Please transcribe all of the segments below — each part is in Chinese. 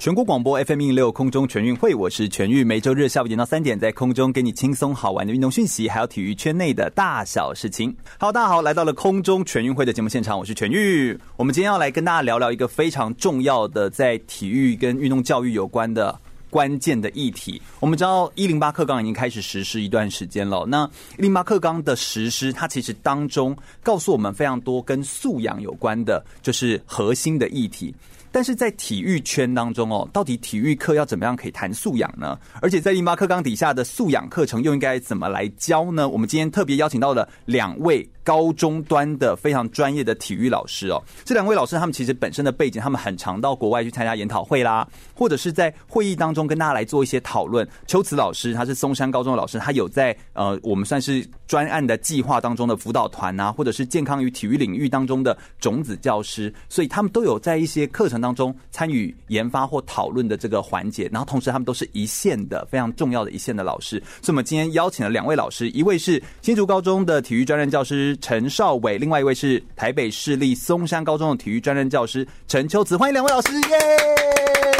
全国广播 FM 一六空中全运会，我是全玉，每周日下午点到三点，在空中给你轻松好玩的运动讯息，还有体育圈内的大小事情。好，大家好，来到了空中全运会的节目现场，我是全玉。我们今天要来跟大家聊聊一个非常重要的，在体育跟运动教育有关的关键的议题。我们知道一零八课纲已经开始实施一段时间了，那一零八课纲的实施，它其实当中告诉我们非常多跟素养有关的，就是核心的议题。但是在体育圈当中哦，到底体育课要怎么样可以谈素养呢？而且在108课纲底下的素养课程又应该怎么来教呢？我们今天特别邀请到了两位高中端的非常专业的体育老师哦。这两位老师他们其实本身的背景，他们很常到国外去参加研讨会啦，或者是在会议当中跟大家来做一些讨论。秋慈老师他是松山高中的老师，他有在呃我们算是专案的计划当中的辅导团啊，或者是健康与体育领域当中的种子教师，所以他们都有在一些课程当中参与研发或讨论的这个环节，然后同时他们都是一线的非常重要的一线的老师，所以我们今天邀请了两位老师，一位是新竹高中的体育专任教师陈少伟，另外一位是台北市立松山高中的体育专任教师陈秋慈，欢迎两位老师，耶！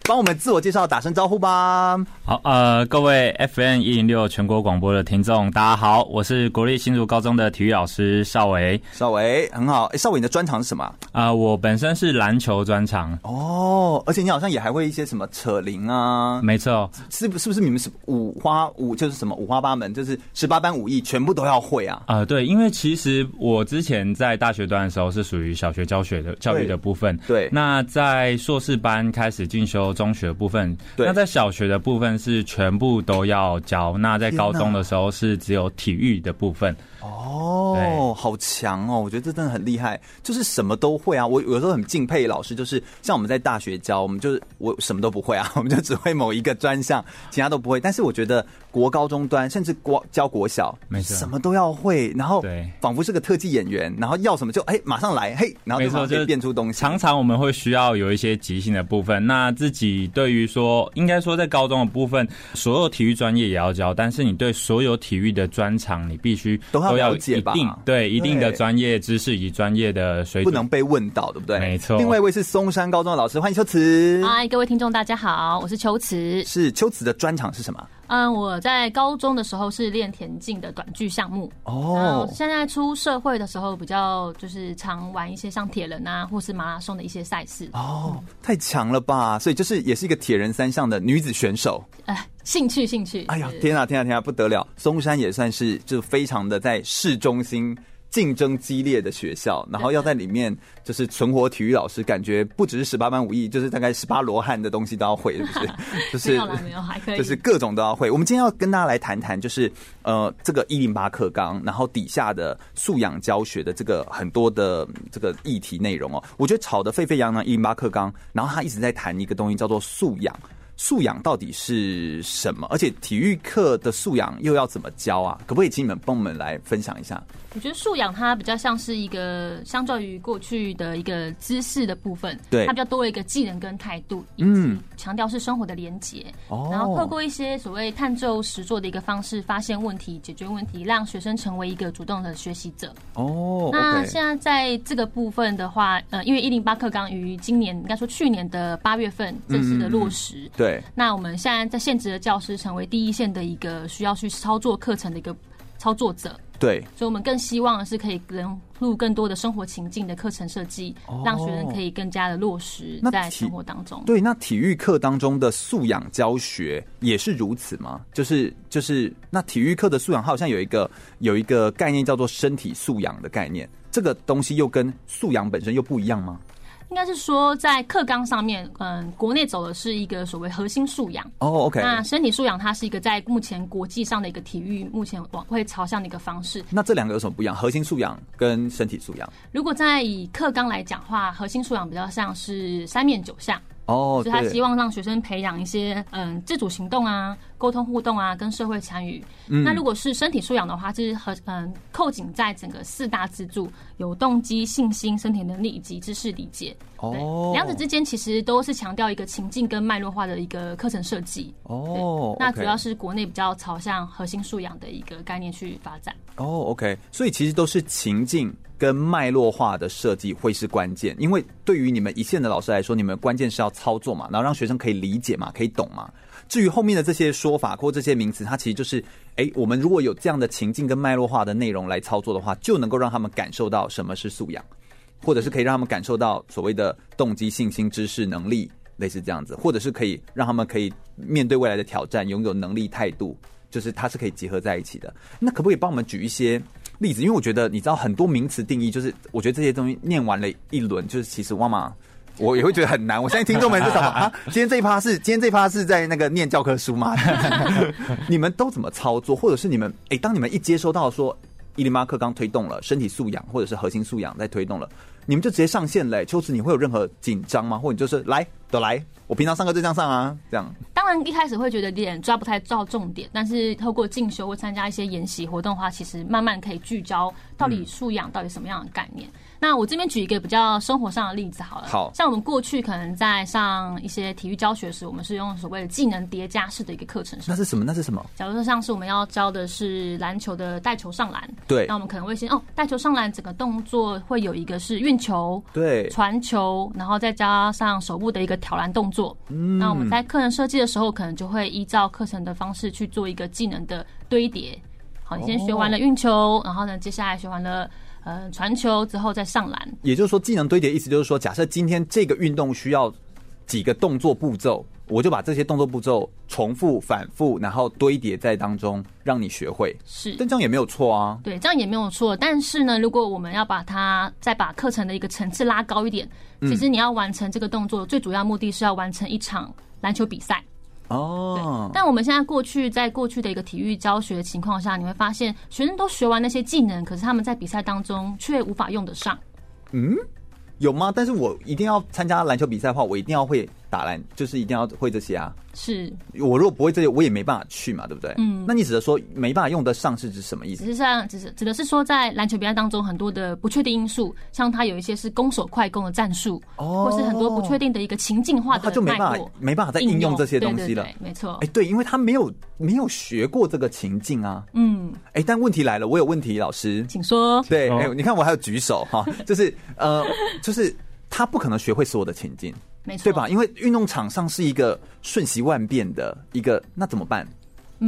帮我们自我介绍，打声招呼吧。好，呃，各位 FM 一零六全国广播的听众，大家好，我是国立新竹高中的体育老师邵维。邵维很好，哎，邵维你的专长是什么？啊、呃，我本身是篮球专长。哦，而且你好像也还会一些什么扯铃啊？没错，是不是不是你们是五花五就是什么五花八门，就是十八般武艺全部都要会啊？啊、呃，对，因为其实我之前在大学段的时候是属于小学教学的教育的部分。对，对那在硕士班开始进修。中学的部分，那在小学的部分是全部都要教，那在高中的时候是只有体育的部分。哦，好强哦！我觉得这真的很厉害，就是什么都会啊。我有时候很敬佩老师，就是像我们在大学教，我们就是我什么都不会啊，我们就只会某一个专项，其他都不会。但是我觉得国高中端，甚至国教国小，没错，什么都要会，然后对，仿佛是个特技演员，然后要什么就哎马上来，嘿，然后就变出东西。常常我们会需要有一些即兴的部分，那自己对于说，应该说在高中的部分，所有体育专业也要教，但是你对所有体育的专长，你必须都要。都要一定对一定的专业知识以及专业的水准，不能被问到，对不对？没错。另外一位是松山高中的老师，欢迎秋慈。嗨，各位听众，大家好，我是秋慈。是秋慈的专长是什么？嗯，我在高中的时候是练田径的短距项目。哦，现在出社会的时候，比较就是常玩一些像铁人啊，或是马拉松的一些赛事。哦，嗯、太强了吧！所以就是也是一个铁人三项的女子选手。哎，兴趣兴趣。哎呀，天啊天啊天啊，不得了！松山也算是就非常的在市中心。竞争激烈的学校，然后要在里面就是存活体育老师，感觉不只是十八般武艺，就是大概十八罗汉的东西都要会，是不是？就是没有还可以，就是各种都要会。我们今天要跟大家来谈谈，就是呃这个一零八课纲，然后底下的素养教学的这个很多的这个议题内容哦。我觉得吵得沸沸扬扬一零八课纲，然后他一直在谈一个东西叫做素养。素养到底是什么？而且体育课的素养又要怎么教啊？可不可以请你们帮我们来分享一下？我觉得素养它比较像是一个相较于过去的一个知识的部分，对，它比较多了一个技能跟态度，嗯，强调是生活的连结，哦，然后透过一些所谓探究实作的一个方式，发现问题、解决问题，让学生成为一个主动的学习者。哦，那现在在这个部分的话，呃，因为一零八课纲于今年应该说去年的八月份正式的落实，对。那我们现在在现职的教师成为第一线的一个需要去操作课程的一个操作者，对，所以我们更希望的是可以融入更多的生活情境的课程设计，让学生可以更加的落实在生活当中。对，那体育课当中的素养教学也是如此吗？就是就是，那体育课的素养，它好像有一个有一个概念叫做身体素养的概念，这个东西又跟素养本身又不一样吗？应该是说，在课纲上面，嗯，国内走的是一个所谓核心素养。哦、oh，OK。那身体素养，它是一个在目前国际上的一个体育目前往会朝向的一个方式。那这两个有什么不一样？核心素养跟身体素养？如果在以课纲来讲的话，核心素养比较像是三面九项。哦、所以他希望让学生培养一些嗯自主行动啊。沟通互动啊，跟社会参与。嗯、那如果是身体素养的话，就是和嗯扣紧在整个四大支柱：有动机、信心、身体能力以及知识理解。哦，两者之间其实都是强调一个情境跟脉络化的一个课程设计。哦，那主要是国内比较朝向核心素养的一个概念去发展。哦，OK，所以其实都是情境跟脉络化的设计会是关键，因为对于你们一线的老师来说，你们关键是要操作嘛，然后让学生可以理解嘛，可以懂嘛。至于后面的这些说法或这些名词，它其实就是，哎，我们如果有这样的情境跟脉络化的内容来操作的话，就能够让他们感受到什么是素养，或者是可以让他们感受到所谓的动机、信心、知识、能力，类似这样子，或者是可以让他们可以面对未来的挑战，拥有能力、态度，就是它是可以结合在一起的。那可不可以帮我们举一些例子？因为我觉得你知道很多名词定义，就是我觉得这些东西念完了一轮，就是其实哇嘛。我也会觉得很难。我相信听众们是什么 啊？今天这一趴是今天这一趴是在那个念教科书吗？你们都怎么操作？或者是你们哎、欸，当你们一接收到说伊林马克刚推动了身体素养或者是核心素养在推动了，你们就直接上线嘞、欸？秋子，你会有任何紧张吗？或者就是来都来，我平常上课就这样上啊，这样。当然一开始会觉得有点抓不太到重点，但是透过进修或参加一些研习活动的话，其实慢慢可以聚焦到底素养到底什么样的概念。嗯那我这边举一个比较生活上的例子好了，好，像我们过去可能在上一些体育教学时，我们是用所谓的技能叠加式的一个课程。那是什么？那是什么？假如说像是我们要教的是篮球的带球上篮，对，那我们可能会先哦，带球上篮整个动作会有一个是运球，对，传球，然后再加上手部的一个挑篮动作。嗯，那我们在课程设计的时候，可能就会依照课程的方式去做一个技能的堆叠。好，你先学完了运球，哦、然后呢，接下来学完了。呃，传球之后再上篮，也就是说，技能堆叠意思就是说，假设今天这个运动需要几个动作步骤，我就把这些动作步骤重复、反复，然后堆叠在当中，让你学会。是，但这样也没有错啊。对，这样也没有错。但是呢，如果我们要把它再把课程的一个层次拉高一点，其实你要完成这个动作，最主要目的是要完成一场篮球比赛。哦，但我们现在过去在过去的一个体育教学的情况下，你会发现学生都学完那些技能，可是他们在比赛当中却无法用得上。嗯，有吗？但是我一定要参加篮球比赛的话，我一定要会。打篮就是一定要会这些啊！是我如果不会这些，我也没办法去嘛，对不对？嗯，那你指的说没办法用得上是指什么意思？只是像，只是指的是说，在篮球比赛当中，很多的不确定因素，像他有一些是攻守快攻的战术，哦，或是很多不确定的一个情境化的，他就没办法没办法再应用这些东西了。没错。哎，对，因为他没有没有学过这个情境啊。嗯，哎，但问题来了，我有问题，老师，请说。对，哎，你看我还有举手哈，就是呃，就是他不可能学会所有的情境。没错，对吧？因为运动场上是一个瞬息万变的一个，那怎么办？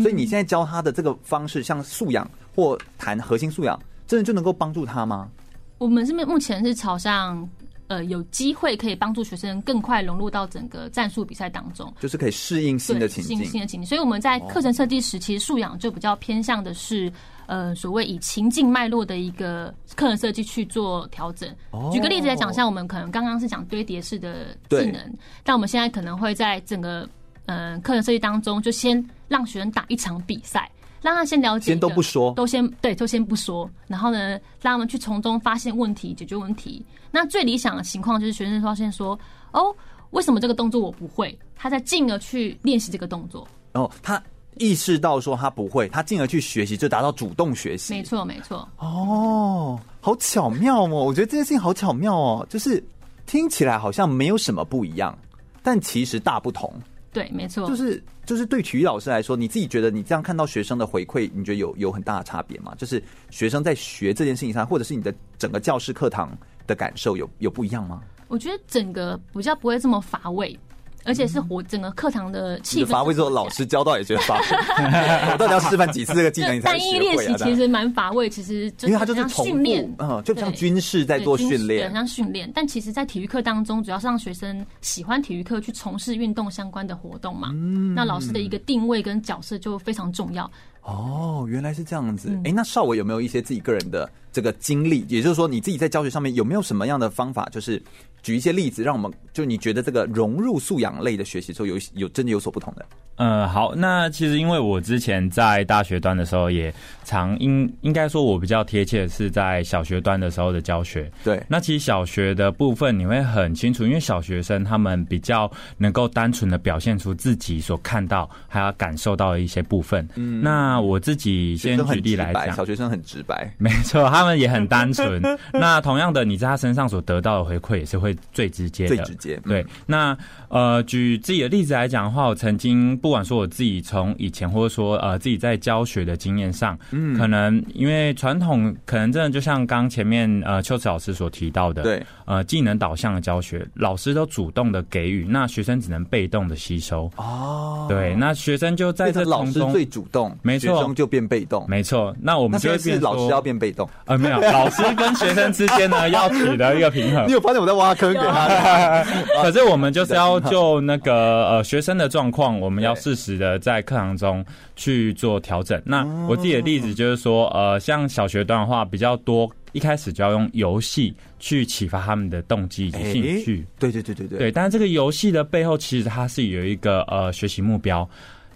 所以你现在教他的这个方式，像素养或谈核心素养，真的就能够帮助他吗？我们这边目前是朝向。呃，有机会可以帮助学生更快融入到整个战术比赛当中，就是可以适应新的情境，新的情境。所以我们在课程设计时，其实素养就比较偏向的是，呃，所谓以情境脉络的一个课程设计去做调整。举个例子来讲，像我们可能刚刚是讲堆叠式的技能，但我们现在可能会在整个嗯课程设计当中，就先让学生打一场比赛。让他先了解，先都不说，都先对，都先不说。然后呢，让他们去从中发现问题，解决问题。那最理想的情况就是学生发现说：“哦，为什么这个动作我不会？”他再进而去练习这个动作。哦，他意识到说他不会，他进而去学习，就达到主动学习。没错，没错。哦，好巧妙哦！我觉得这件事情好巧妙哦，就是听起来好像没有什么不一样，但其实大不同。对，没错，就是就是对体育老师来说，你自己觉得你这样看到学生的回馈，你觉得有有很大的差别吗？就是学生在学这件事情上，或者是你的整个教室课堂的感受有有不一样吗？我觉得整个比较不会这么乏味。而且是活整个课堂的气氛。乏味之后，老师教到也觉得乏味。我到底要示范几次这个技能你才学会啊？单一练习其实蛮乏味，其实因为它就是训练，嗯，就像军事在做训练，像训练。但其实，在体育课当中，主要是让学生喜欢体育课，去从事运动相关的活动嘛。嗯，那老师的一个定位跟角色就非常重要。哦，原来是这样子。哎、那邵伟有没有一些自己个人的这个经历？也就是说，你自己在教学上面有没有什么样的方法，就是举一些例子，让我们就你觉得这个融入素养类的学习之后有有真的有所不同的？呃，好，那其实因为我之前在大学端的时候也常应应该说，我比较贴切的是在小学端的时候的教学。对，那其实小学的部分你会很清楚，因为小学生他们比较能够单纯的表现出自己所看到还要感受到的一些部分。嗯，那我自己先举例来讲，小学生很直白，没错，他们也很单纯。那同样的，你在他身上所得到的回馈也是会最直接的，最直接。对，那呃，举自己的例子来讲的话，我曾经。不管说我自己从以前，或者说呃自己在教学的经验上，嗯，可能因为传统可能真的就像刚前面呃秋池老师所提到的，对，呃技能导向的教学，老师都主动的给予，那学生只能被动的吸收。哦，对，那学生就在这老师最主动，没错，学生就变被动，没错。那我们就会变老师要变被动，呃没有，老师跟学生之间呢要取得一个平衡。你有发现我在挖坑给他？可是我们就是要就那个呃学生的状况，我们要。适时的在课堂中去做调整。那我自己的例子就是说，呃，像小学段的话比较多，一开始就要用游戏去启发他们的动机以及兴趣。对对对对对。对，但是这个游戏的背后其实它是有一个呃学习目标，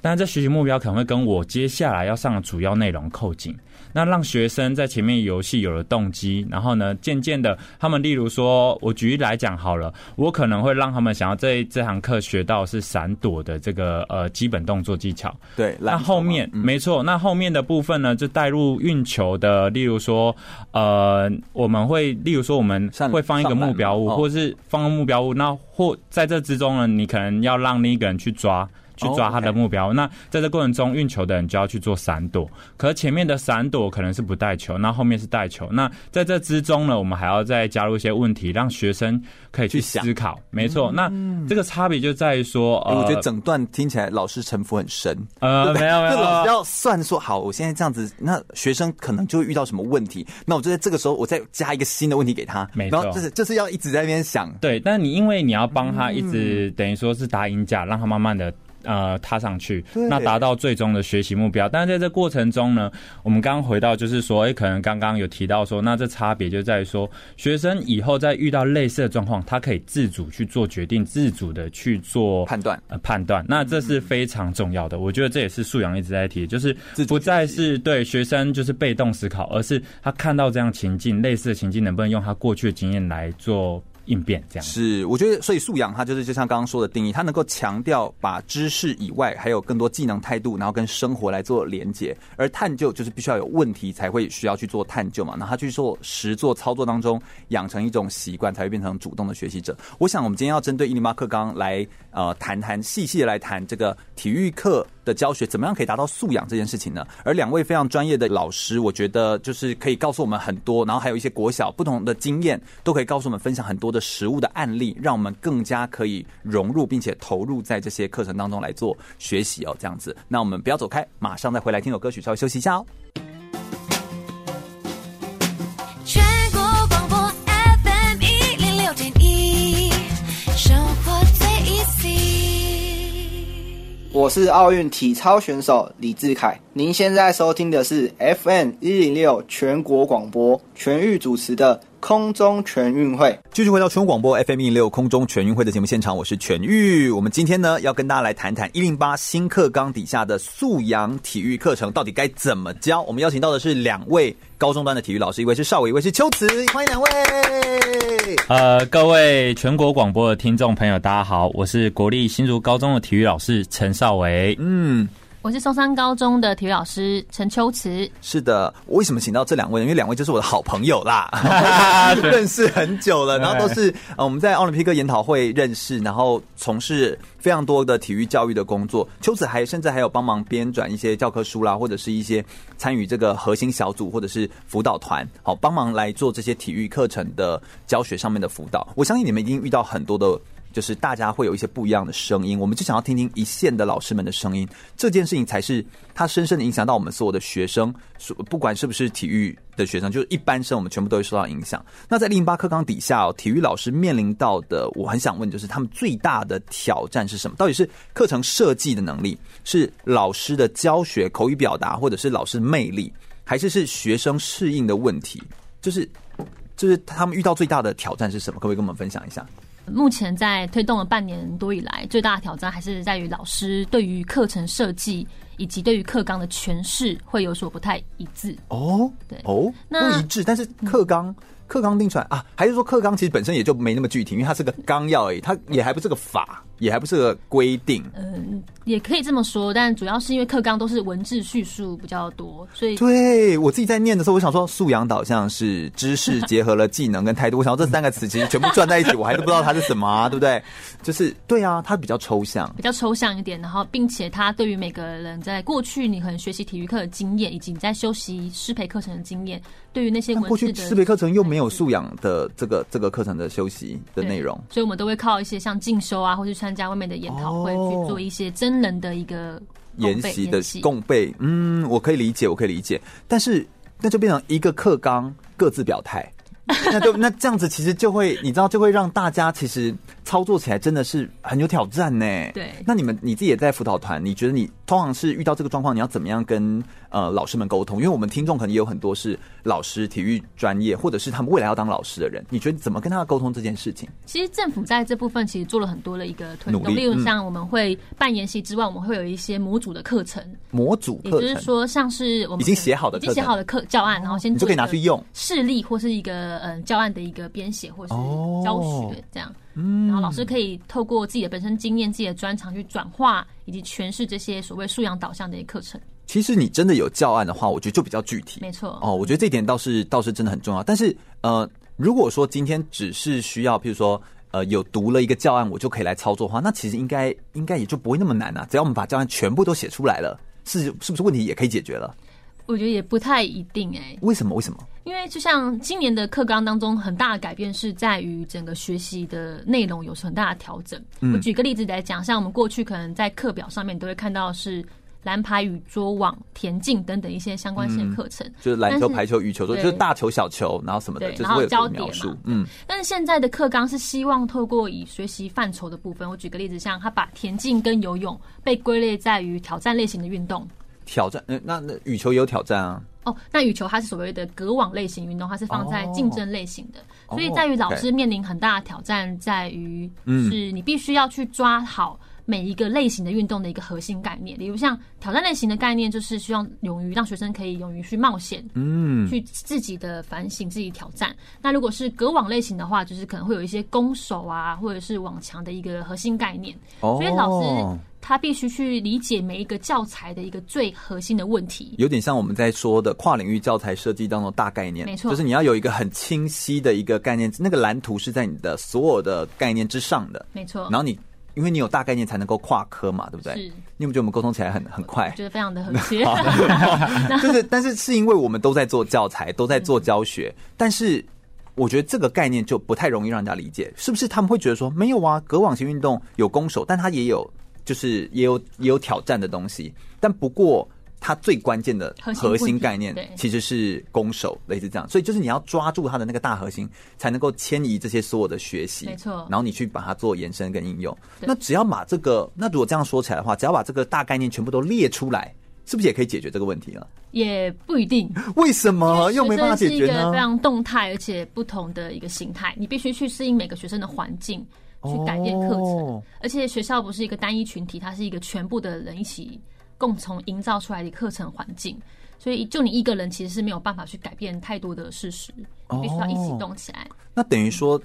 但是这学习目标可能会跟我接下来要上的主要内容扣紧。那让学生在前面游戏有了动机，然后呢，渐渐的，他们例如说，我举例来讲好了，我可能会让他们想要这这堂课学到是闪躲的这个呃基本动作技巧。对，那后面、嗯、没错，那后面的部分呢，就带入运球的，例如说，呃，我们会例如说我们会放一个目标物，或是放个目标物，那或在这之中呢，你可能要让另一个人去抓。去抓他的目标。Oh. 那在这过程中，运球的人就要去做闪躲。可是前面的闪躲可能是不带球，那后面是带球。那在这之中呢，我们还要再加入一些问题，让学生可以去思考。没错，那这个差别就在于说，呃，我觉得整段听起来老师城府很深。呃，没有没有，老师要算说好，我现在这样子，那学生可能就会遇到什么问题。那我就在这个时候，我再加一个新的问题给他。没错，就是就是要一直在那边想。对，但你因为你要帮他一直等于说是打鹰架，让他慢慢的。呃，踏上去，那达到最终的学习目标。但是在这过程中呢，我们刚刚回到就是说，哎、欸，可能刚刚有提到说，那这差别就在于说，学生以后在遇到类似的状况，他可以自主去做决定，自主的去做判断，呃，判断。那这是非常重要的。我觉得这也是素养一直在提，就是不再是对学生就是被动思考，而是他看到这样情境，类似的情境，能不能用他过去的经验来做。应变这样是，我觉得所以素养它就是就像刚刚说的定义，它能够强调把知识以外还有更多技能态度，然后跟生活来做连接。而探究就是必须要有问题才会需要去做探究嘛，那他去做实做操作当中养成一种习惯，才会变成主动的学习者。我想我们今天要针对伊尼巴克刚来呃谈谈细细的来谈这个体育课的教学怎么样可以达到素养这件事情呢？而两位非常专业的老师，我觉得就是可以告诉我们很多，然后还有一些国小不同的经验，都可以告诉我们分享很多的实物的案例，让我们更加可以融入并且投入在这些课程当中来做学习哦。这样子，那我们不要走开，马上再回来听首歌曲，稍微休息一下哦。生活最 easy 我是奥运体操选手李志凯，您现在收听的是 FM 一零六全国广播全域主持的空中全运会。继续回到全国广播 FM 一零六空中全运会的节目现场，我是全玉。我们今天呢要跟大家来谈谈一零八新课纲底下的素养体育课程到底该怎么教。我们邀请到的是两位高中端的体育老师，一位是邵伟，一位是秋慈，欢迎两位。呃，各位全国广播的听众朋友，大家好，我是国立新竹高中的体育老师陈邵伟。嗯。我是松山高中的体育老师陈秋慈。是的，我为什么请到这两位呢？因为两位就是我的好朋友啦，认识很久了，然后都是呃我们在奥林匹克研讨会认识，然后从事非常多的体育教育的工作。秋慈还甚至还有帮忙编转一些教科书啦，或者是一些参与这个核心小组或者是辅导团，好帮忙来做这些体育课程的教学上面的辅导。我相信你们已经遇到很多的。就是大家会有一些不一样的声音，我们就想要听听一线的老师们的声音。这件事情才是它深深的影响到我们所有的学生，不管是不是体育的学生，就是一般生，我们全部都会受到影响。那在零八课纲底下哦，体育老师面临到的，我很想问，就是他们最大的挑战是什么？到底是课程设计的能力，是老师的教学口语表达，或者是老师魅力，还是是学生适应的问题？就是。就是他们遇到最大的挑战是什么？可不可以跟我们分享一下？目前在推动了半年多以来，最大的挑战还是在于老师对于课程设计以及对于课纲的诠释会有所不太一致。哦，对，哦，那不一致，但是课纲。嗯课纲定出来啊，还是说课纲其实本身也就没那么具体，因为它是个纲要而已，它也还不是个法，也还不是个规定。嗯，也可以这么说，但主要是因为课纲都是文字叙述比较多，所以对我自己在念的时候，我想说素养导向是知识结合了技能跟态度，我想这三个词其实全部转在一起，我还是不知道它是什么啊，对不对？就是对啊，它比较抽象，比较抽象一点，然后并且它对于每个人在过去你可能学习体育课的经验，以及你在修习师培课程的经验。对于那些过去师培课程又没有素养的这个这个课程的修习的内容，所以我们都会靠一些像进修啊，或是参加外面的研讨会去做一些真人的一个研习的共备。嗯，我可以理解，我可以理解，但是那就变成一个课纲各自表态。那就那这样子，其实就会你知道，就会让大家其实操作起来真的是很有挑战呢。对，那你们你自己也在辅导团，你觉得你通常是遇到这个状况，你要怎么样跟呃老师们沟通？因为我们听众可能也有很多是老师、体育专业，或者是他们未来要当老师的人，你觉得怎么跟他沟通这件事情？其实政府在这部分其实做了很多的一个推动，例如像我们会办研习之外，我们会有一些模组的课程，模组课程，也就是说像是我们已经写好的、已经写好的课教案，然后先你就可以拿去用示例或是一个。嗯，教案的一个编写或是教学这样，嗯，然后老师可以透过自己的本身经验、自己的专长去转化以及诠释这些所谓素养导向的一些课程。其实你真的有教案的话，我觉得就比较具体，没错。哦，我觉得这点倒是倒是真的很重要。但是呃，如果说今天只是需要，譬如说呃有读了一个教案，我就可以来操作的话，那其实应该应该也就不会那么难啊。只要我们把教案全部都写出来了，是是不是问题也可以解决了？我觉得也不太一定哎、欸。为什么？为什么？因为就像今年的课纲当中，很大的改变是在于整个学习的内容有很大的调整。嗯、我举个例子来讲，像我们过去可能在课表上面都会看到是篮排、与桌网、田径等等一些相关性的课程，嗯、就是篮球、排球、羽球，就是大球、小球，然后什么的，然后焦点嘛。嗯。但是现在的课纲是希望透过以学习范畴的部分，我举个例子，像他把田径跟游泳被归类在于挑战类型的运动。挑战，嗯，那那羽球也有挑战啊。哦，那羽球它是所谓的隔网类型运动，它是放在竞争类型的，哦、所以在于老师面临很大的挑战，在于是你必须要去抓好每一个类型的运动的一个核心概念。例如像挑战类型的概念，就是希望勇于让学生可以勇于去冒险，嗯，去自己的反省、自己挑战。那如果是隔网类型的话，就是可能会有一些攻守啊，或者是网强的一个核心概念。哦、所以老师。他必须去理解每一个教材的一个最核心的问题，有点像我们在说的跨领域教材设计当中大概念，没错，就是你要有一个很清晰的一个概念，那个蓝图是在你的所有的概念之上的，没错。然后你因为你有大概念才能够跨科嘛，对不对？是。你有没有觉得我们沟通起来很很快？觉得非常的和谐。就是，但是是因为我们都在做教材，都在做教学，嗯、但是我觉得这个概念就不太容易让人家理解，是不是？他们会觉得说没有啊，隔网型运动有攻守，但它也有。就是也有也有挑战的东西，但不过它最关键的核心概念其实是攻守，类似这样。所以就是你要抓住它的那个大核心，才能够迁移这些所有的学习，没错。然后你去把它做延伸跟应用。那只要把这个，那如果这样说起来的话，只要把这个大概念全部都列出来，是不是也可以解决这个问题了？也不一定。为什么又没办法解决呢？是一个非常动态而且不同的一个形态，你必须去适应每个学生的环境。去改变课程，而且学校不是一个单一群体，它是一个全部的人一起共同营造出来的课程环境，所以就你一个人其实是没有办法去改变太多的事实，你必须要一起动起来。那等于说，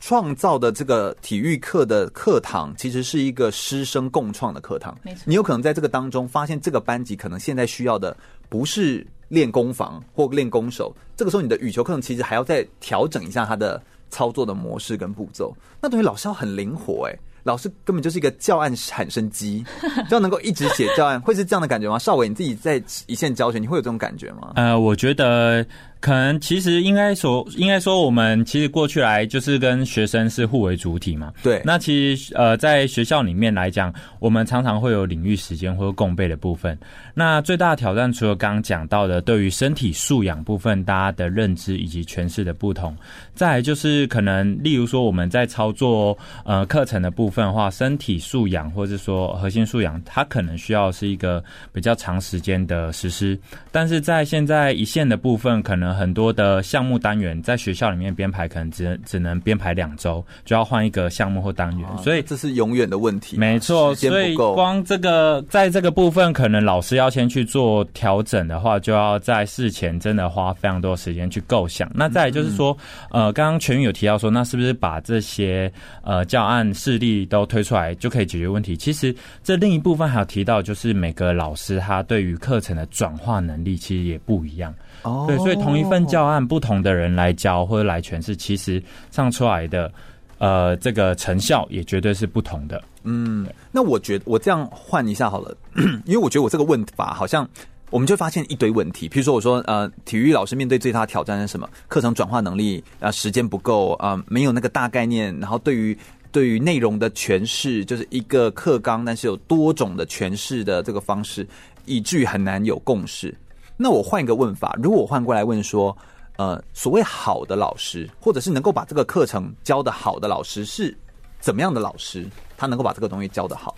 创造的这个体育课的课堂，其实是一个师生共创的课堂。没错，你有可能在这个当中发现，这个班级可能现在需要的不是练攻防或练攻守，这个时候你的羽球课程其实还要再调整一下它的。操作的模式跟步骤，那等于老师要很灵活哎、欸，老师根本就是一个教案产生机，就要能够一直写教案，会是这样的感觉吗？邵伟，你自己在一线教学，你会有这种感觉吗？呃，我觉得。可能其实应该说，应该说我们其实过去来就是跟学生是互为主体嘛。对。那其实呃，在学校里面来讲，我们常常会有领域时间或者共备的部分。那最大的挑战，除了刚刚讲到的对于身体素养部分大家的认知以及诠释的不同，再来就是可能例如说我们在操作呃课程的部分的话，身体素养或者说核心素养，它可能需要是一个比较长时间的实施。但是在现在一线的部分，可能能很多的项目单元在学校里面编排，可能只只能编排两周，就要换一个项目或单元，所以这是永远的问题。没错，所以光这个在这个部分，可能老师要先去做调整的话，就要在事前真的花非常多时间去构想。那再来就是说，呃，刚刚全宇有提到说，那是不是把这些呃教案事例都推出来就可以解决问题？其实这另一部分还有提到，就是每个老师他对于课程的转化能力其实也不一样。哦，对，所以同一份教案，不同的人来教或者来诠释，其实上出来的呃这个成效也绝对是不同的。嗯，那我觉得我这样换一下好了，因为我觉得我这个问法好像我们就发现一堆问题。比如说，我说呃，体育老师面对最大的挑战是什么？课程转化能力啊，时间不够啊，没有那个大概念，然后对于对于内容的诠释，就是一个课纲，但是有多种的诠释的这个方式，以至于很难有共识。那我换一个问法，如果我换过来问说，呃，所谓好的老师，或者是能够把这个课程教的好的老师，是怎么样的老师？他能够把这个东西教的好？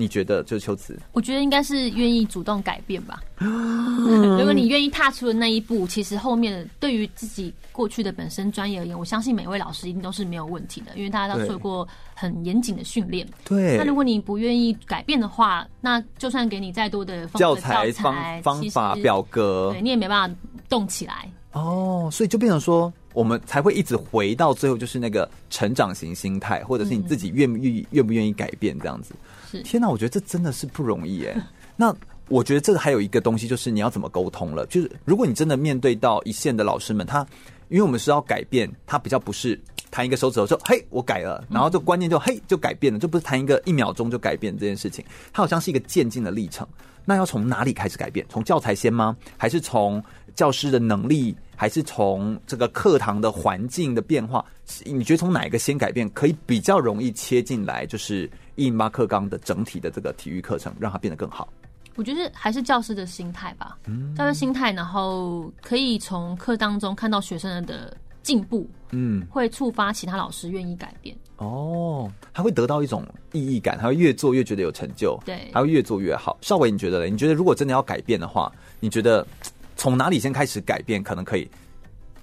你觉得就是秋瓷？我觉得应该是愿意主动改变吧。如果你愿意踏出的那一步，其实后面对于自己过去的本身专业而言，我相信每位老师一定都是没有问题的，因为大家都受过很严谨的训练。对。那如果你不愿意改变的话，那就算给你再多的教材、方方法、表格，对你也没办法动起来。哦，所以就变成说，我们才会一直回到最后，就是那个成长型心态，或者是你自己愿不愿意、愿不愿意改变这样子。天哪，我觉得这真的是不容易耶。那我觉得这个还有一个东西，就是你要怎么沟通了。就是如果你真的面对到一线的老师们，他因为我们是要改变，他比较不是弹一个手指头说“嘿，我改了”，然后这观念就“嘿”就改变了，就不是弹一个一秒钟就改变这件事情。它好像是一个渐进的历程。那要从哪里开始改变？从教材先吗？还是从教师的能力？还是从这个课堂的环境的变化？你觉得从哪一个先改变，可以比较容易切进来？就是。一零八课纲的整体的这个体育课程，让它变得更好。我觉得还是教师的心态吧，嗯，教师心态，然后可以从课当中看到学生的进步，嗯，会触发其他老师愿意改变。哦，他会得到一种意义感，他会越做越觉得有成就，对，他会越做越好。少伟，你觉得呢？你觉得如果真的要改变的话，你觉得从哪里先开始改变，可能可以？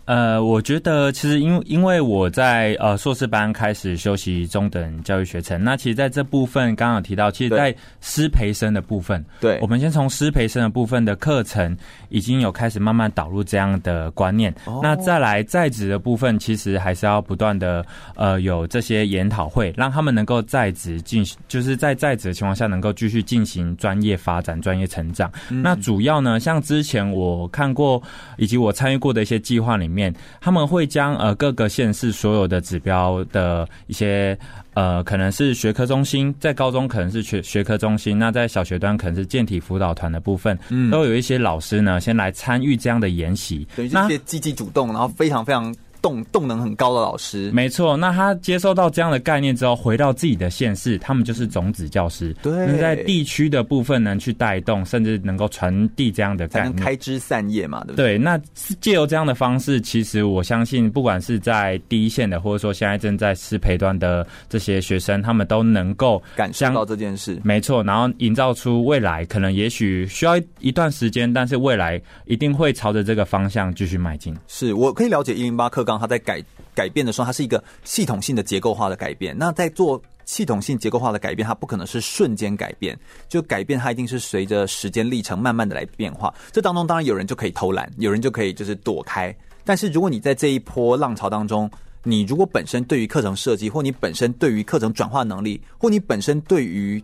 呃，我觉得其实因因为我在呃硕士班开始修习中等教育学程，那其实在这部分刚刚有提到，其实，在师培生的部分，对，我们先从师培生的部分的课程已经有开始慢慢导入这样的观念。哦、那再来在职的部分，其实还是要不断的呃有这些研讨会，让他们能够在职进行，就是在在职的情况下能够继续进行专业发展、专业成长。嗯、那主要呢，像之前我看过以及我参与过的一些计划里面。面他们会将呃各个县市所有的指标的一些呃可能是学科中心，在高中可能是学学科中心，那在小学端可能是健体辅导团的部分，嗯，都有一些老师呢先来参与这样的研习，等于这些积极主动，然后非常非常。动动能很高的老师，没错。那他接受到这样的概念之后，回到自己的县市，他们就是种子教师。对，在地区的部分能去带动，甚至能够传递这样的概念，才能开枝散叶嘛，对不对？对。那借由这样的方式，其实我相信，不管是在第一线的，或者说现在正在师培端的这些学生，他们都能够感受到这件事。没错。然后营造出未来，可能也许需要一段时间，但是未来一定会朝着这个方向继续迈进。是我可以了解一零八课纲。他在改改变的时候，它是一个系统性的结构化的改变。那在做系统性结构化的改变，它不可能是瞬间改变，就改变它一定是随着时间历程慢慢的来变化。这当中当然有人就可以偷懒，有人就可以就是躲开。但是如果你在这一波浪潮当中，你如果本身对于课程设计，或你本身对于课程转化能力，或你本身对于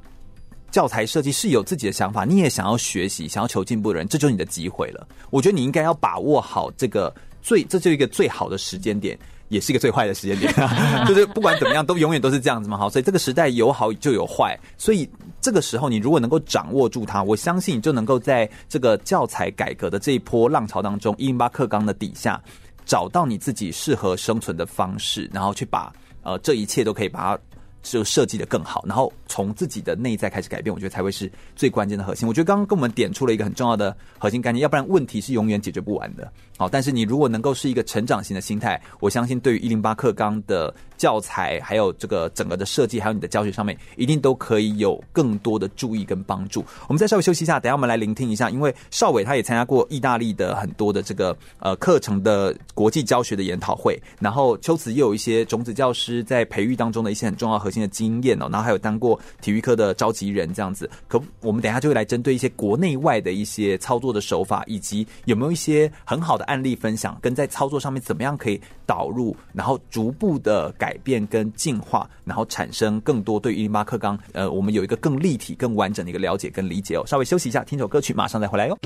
教材设计是有自己的想法，你也想要学习、想要求进步的人，这就是你的机会了。我觉得你应该要把握好这个。最，这就一个最好的时间点，也是一个最坏的时间点，就是不管怎么样，都永远都是这样子嘛。好，所以这个时代有好就有坏，所以这个时候你如果能够掌握住它，我相信你就能够在这个教材改革的这一波浪潮当中，一零八课纲的底下，找到你自己适合生存的方式，然后去把呃这一切都可以把它就设计的更好，然后从自己的内在开始改变，我觉得才会是最关键的核心。我觉得刚刚跟我们点出了一个很重要的核心概念，要不然问题是永远解决不完的。好，但是你如果能够是一个成长型的心态，我相信对于一零八课纲的教材，还有这个整个的设计，还有你的教学上面，一定都可以有更多的注意跟帮助。我们再稍微休息一下，等下我们来聆听一下，因为邵伟他也参加过意大利的很多的这个呃课程的国际教学的研讨会，然后秋慈也有一些种子教师在培育当中的一些很重要核心的经验哦，然后还有当过体育科的召集人这样子。可我们等一下就会来针对一些国内外的一些操作的手法，以及有没有一些很好的案例分享，跟在操作上面怎么样可以导入，然后逐步的改变跟进化，然后产生更多对于一零八课纲，呃，我们有一个更立体、更完整的一个了解跟理解哦。稍微休息一下，听首歌曲，马上再回来哟。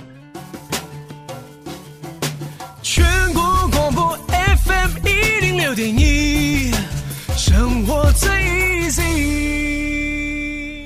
全国广播 FM 一零六点一，生活最 easy。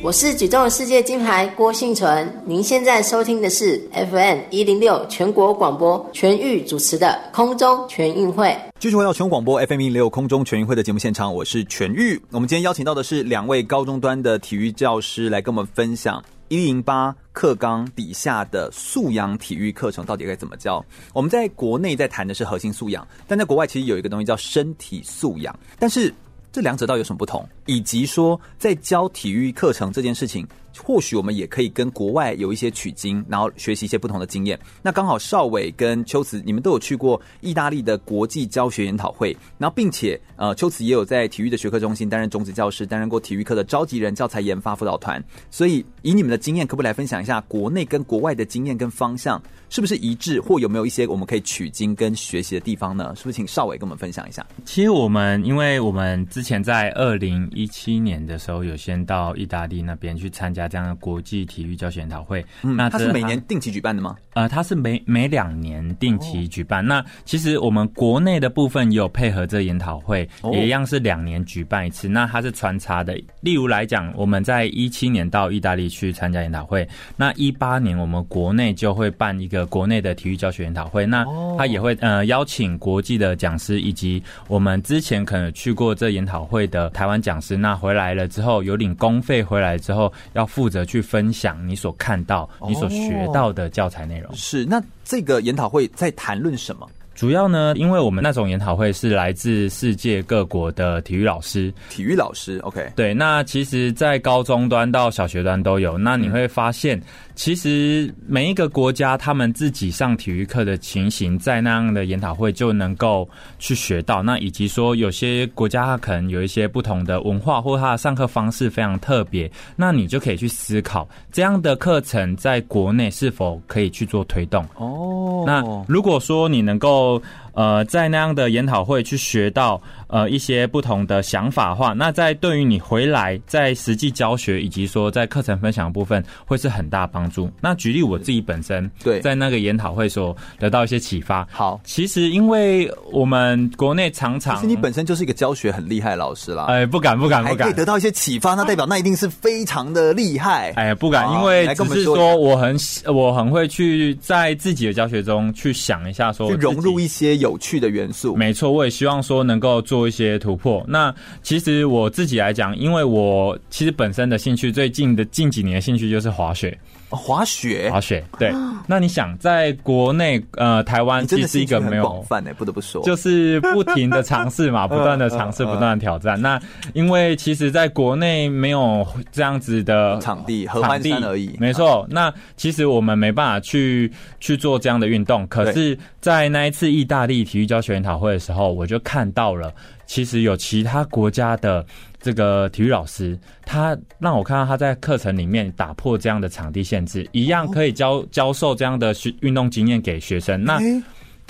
我是举重世界金牌郭信淳，您现在收听的是 FM 一零六全国广播全域主持的空中全运会。继续回到全国广播 FM 一零六空中全运会的节目现场，我是全域。我们今天邀请到的是两位高中端的体育教师来跟我们分享一零八课纲底下的素养体育课程到底该怎么教。我们在国内在谈的是核心素养，但在国外其实有一个东西叫身体素养，但是。这两者到底有什么不同？以及说，在教体育课程这件事情，或许我们也可以跟国外有一些取经，然后学习一些不同的经验。那刚好邵伟跟秋慈，你们都有去过意大利的国际教学研讨会，然后并且呃，秋慈也有在体育的学科中心担任种子教师，担任过体育课的召集人、教材研发辅导团。所以以你们的经验，可不可以来分享一下国内跟国外的经验跟方向？是不是一致，或有没有一些我们可以取经跟学习的地方呢？是不是请邵伟跟我们分享一下？其实我们，因为我们之前在二零一七年的时候，有先到意大利那边去参加这样的国际体育教学研讨会。嗯，那它是每年定期举办的吗？呃，它是每每两年定期举办。哦。那其实我们国内的部分也有配合这研讨会，哦，也一样是两年举办一次。那它是穿插的。例如来讲，我们在一七年到意大利去参加研讨会，那一八年我们国内就会办一个。国内的体育教学研讨会，那他也会呃邀请国际的讲师，以及我们之前可能去过这研讨会的台湾讲师，那回来了之后有领公费回来之后，要负责去分享你所看到、你所学到的教材内容。是，那这个研讨会在谈论什么？主要呢，因为我们那种研讨会是来自世界各国的体育老师，体育老师，OK，对。那其实，在高中端到小学端都有。那你会发现，其实每一个国家他们自己上体育课的情形，在那样的研讨会就能够去学到。那以及说，有些国家它可能有一些不同的文化，或它的上课方式非常特别，那你就可以去思考，这样的课程在国内是否可以去做推动。哦，那如果说你能够。呃，在那样的研讨会去学到呃一些不同的想法的话，那在对于你回来在实际教学以及说在课程分享的部分，会是很大帮助。那举例我自己本身对在那个研讨会所得到一些启发。好，其实因为我们国内常常，其实你本身就是一个教学很厉害的老师啦。哎，不敢不敢不敢，可以得到一些启发，那代表那一定是非常的厉害。哎，不敢，因为只是说我很我很会去在自己的教学中去想一下说，说去融入一些。有趣的元素，没错，我也希望说能够做一些突破。那其实我自己来讲，因为我其实本身的兴趣，最近的近几年的兴趣就是滑雪。滑雪，滑雪，对。那你想，在国内，呃，台湾其实是一个没有广泛的，不得不说，就是不停的尝试嘛，不断的尝试，不断的挑战。那因为其实在国内没有这样子的场地，合欢山而已。没错。那其实我们没办法去去做这样的运动。可是，在那一次意大利体育教学研讨会的时候，我就看到了，其实有其他国家的。这个体育老师，他让我看到他在课程里面打破这样的场地限制，一样可以教教授这样的学运动经验给学生。那。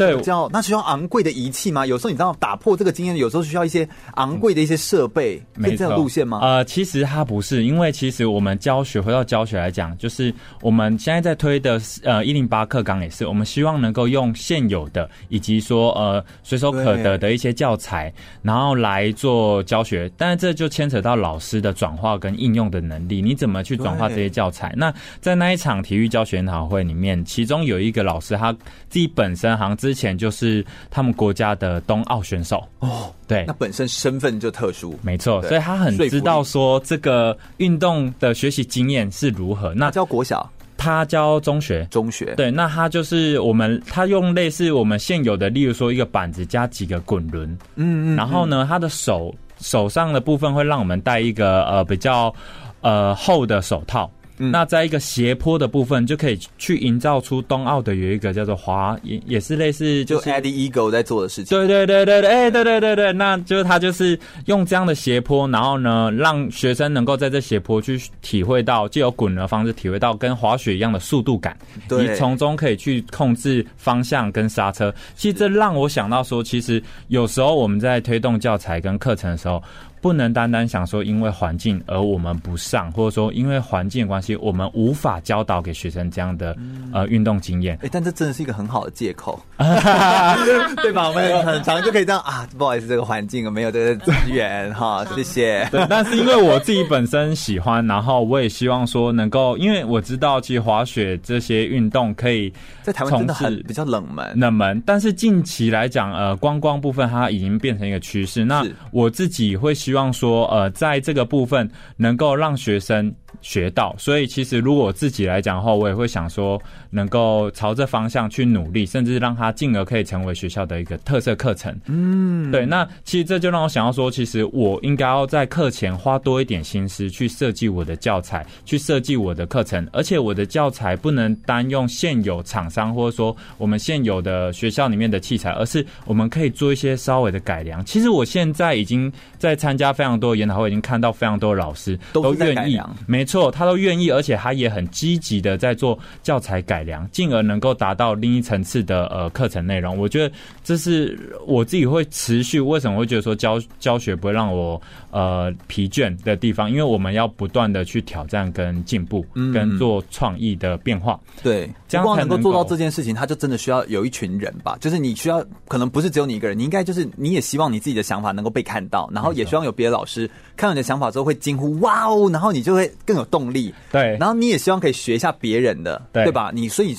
对，叫那需要昂贵的仪器吗？有时候你知道打破这个经验，有时候需要一些昂贵的一些设备，没这样路线吗？呃，其实它不是，因为其实我们教学回到教学来讲，就是我们现在在推的呃一零八课纲也是，我们希望能够用现有的以及说呃随手可得的一些教材，然后来做教学。但是这就牵扯到老师的转化跟应用的能力，你怎么去转化这些教材？那在那一场体育教学研讨会里面，其中有一个老师他自己本身好像自之前就是他们国家的冬奥选手。哦，对，那本身身份就特殊，没错，所以他很知道说这个运动的学习经验是如何。那教国小，他教中学，中学，对，那他就是我们他用类似我们现有的，例如说一个板子加几个滚轮，嗯嗯，然后呢，他的手手上的部分会让我们戴一个呃比较呃厚的手套。那在一个斜坡的部分，就可以去营造出冬奥的有一个叫做滑，也也是类似就是 Eddie Eagle 在做的事情。对对对对对，哎，对对对对，那就是他就是用这样的斜坡，然后呢，让学生能够在这斜坡去体会到，借由滚的方式体会到跟滑雪一样的速度感，你从中可以去控制方向跟刹车。其实这让我想到说，其实有时候我们在推动教材跟课程的时候。不能单单想说因为环境而我们不上，或者说因为环境的关系我们无法教导给学生这样的呃运动经验。哎，但这真的是一个很好的借口，对吧？我们很常就可以这样啊，不好意思，这个环境没有这个资源哈，谢谢。对，但是因为我自己本身喜欢，然后我也希望说能够，因为我知道其实滑雪这些运动可以在台湾真的很比较冷门，冷门。但是近期来讲，呃，观光部分它已经变成一个趋势。那我自己会希。希望说，呃，在这个部分能够让学生学到，所以其实如果我自己来讲的话，我也会想说，能够朝这方向去努力，甚至让它进而可以成为学校的一个特色课程。嗯，对。那其实这就让我想要说，其实我应该要在课前花多一点心思去设计我的教材，去设计我的课程，而且我的教材不能单用现有厂商或者说我们现有的学校里面的器材，而是我们可以做一些稍微的改良。其实我现在已经在参加非常多的研讨会，已经看到非常多的老师都愿意，没错，他都愿意，而且他也很积极的在做教材改良，进而能够达到另一层次的呃课程内容。我觉得这是我自己会持续为什么会觉得说教教学不会让我呃疲倦的地方，因为我们要不断的去挑战跟进步，跟做创意的变化。嗯、对，这样才能够做到这件事情，他就真的需要有一群人吧？就是你需要可能不是只有你一个人，你应该就是你也希望你自己的想法能够被看到，然后也希望有别的老师看到你的想法之后会惊呼哇哦，然后你就会更有动力。对，然后你也希望可以学一下别人的，对，对吧？你所以。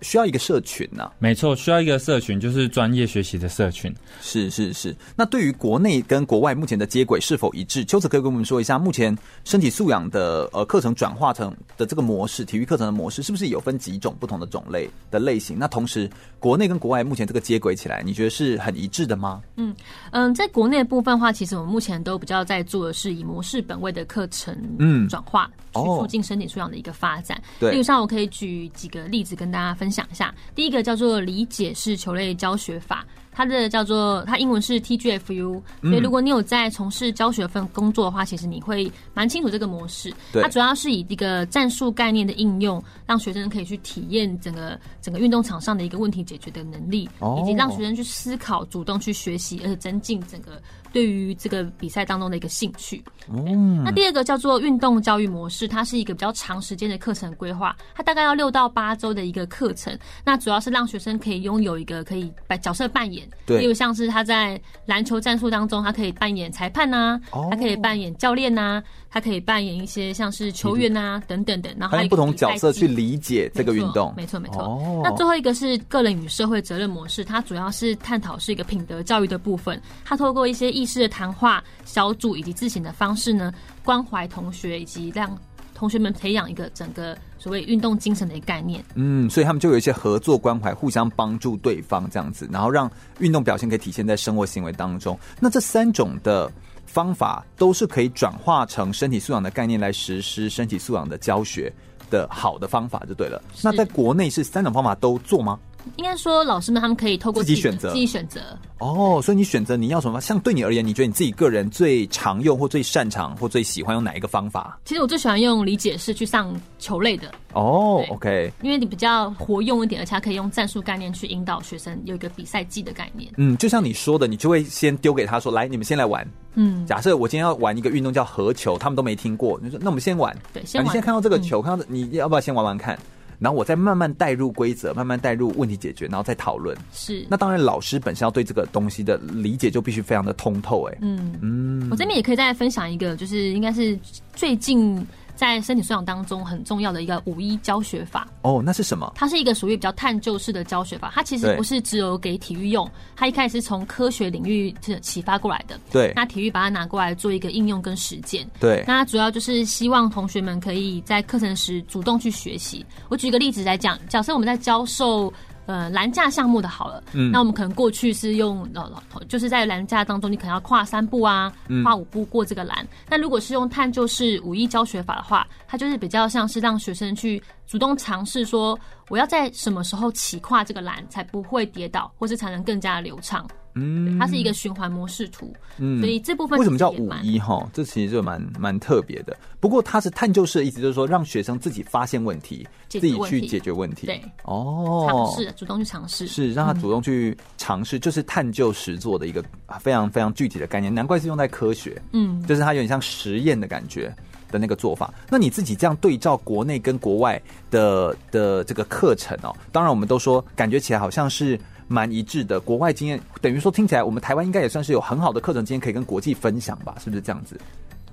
需要一个社群呢、啊，没错，需要一个社群，就是专业学习的社群。是是是。那对于国内跟国外目前的接轨是否一致？邱子可以跟我们说一下，目前身体素养的呃课程转化成的这个模式，体育课程的模式，是不是有分几种不同的种类的类型？那同时，国内跟国外目前这个接轨起来，你觉得是很一致的吗？嗯嗯，在国内的部分的话，其实我们目前都比较在做的是以模式本位的课程嗯转化，嗯、去促进身体素养的一个发展。对，例如像我可以举几个例子跟大家分享一下。第一个叫做理解式球类教学法。它的叫做，它英文是 TGFU，所以如果你有在从事教学份工作的话，其实你会蛮清楚这个模式。它主要是以一个战术概念的应用，让学生可以去体验整个整个运动场上的一个问题解决的能力，以及让学生去思考、主动去学习，而且增进整个对于这个比赛当中的一个兴趣。嗯，那第二个叫做运动教育模式，它是一个比较长时间的课程规划，它大概要六到八周的一个课程。那主要是让学生可以拥有一个可以把角色扮演。对，例如像是他在篮球战术当中，他可以扮演裁判呐、啊，哦、他可以扮演教练呐、啊，他可以扮演一些像是球员呐、啊、等等等，然后还有不同角色去理解这个运动。没错没错。哦、那最后一个是个人与社会责任模式，它主要是探讨是一个品德教育的部分，它透过一些意识的谈话、小组以及自省的方式呢，关怀同学以及让同学们培养一个整个。所谓运动精神的一个概念，嗯，所以他们就有一些合作关怀，互相帮助对方这样子，然后让运动表现可以体现在生活行为当中。那这三种的方法都是可以转化成身体素养的概念来实施身体素养的教学的好的方法就对了。那在国内是三种方法都做吗？应该说，老师们他们可以透过自己选择，自己选择。哦，所以你选择你要什么？像对你而言，你觉得你自己个人最常用或最擅长或最喜欢用哪一个方法？其实我最喜欢用理解式去上球类的。哦，OK，因为你比较活用一点，而且可以用战术概念去引导学生有一个比赛技的概念。嗯，就像你说的，你就会先丢给他说：“来，你们先来玩。”嗯，假设我今天要玩一个运动叫合球，他们都没听过，你说那我们先玩。对，先玩。啊，你现在看到这个球，嗯，看到你要不要先玩玩看？然后我再慢慢带入规则，慢慢带入问题解决，然后再讨论。是。那当然，老师本身要对这个东西的理解就必须非常的通透。哎，嗯嗯。我这边也可以再分享一个，就是应该是最近在身体素养当中很重要的一个五一教学法。哦，那是什么？它是一个属于比较探究式的教学法，它其实不是只有给体育用，它一开始是从科学领域是启发过来的。对，那体育把它拿过来做一个应用跟实践。对，那它主要就是希望同学们可以在课程时主动去学习。我举个例子来讲，假设我们在教授。呃，栏架项目的好了，嗯，那我们可能过去是用呃，就是在栏架当中，你可能要跨三步啊，跨五步过这个栏。那、嗯、如果是用探究式五一教学法的话，它就是比较像是让学生去主动尝试说，我要在什么时候起跨这个栏，才不会跌倒，或是才能更加流畅。嗯，它是一个循环模式图，嗯，所以这部分为什么叫五一哈？这其实就蛮蛮特别的。不过它是探究式的意思，就是说让学生自己发现问题，自己去解决问题。对，哦，尝试主动去尝试，是让他主动去尝试，就是探究实作的一个非常非常具体的概念。难怪是用在科学，嗯，就是它有点像实验的感觉的那个做法。那你自己这样对照国内跟国外的的这个课程哦，当然我们都说感觉起来好像是。蛮一致的，国外经验等于说听起来，我们台湾应该也算是有很好的课程经验可以跟国际分享吧？是不是这样子？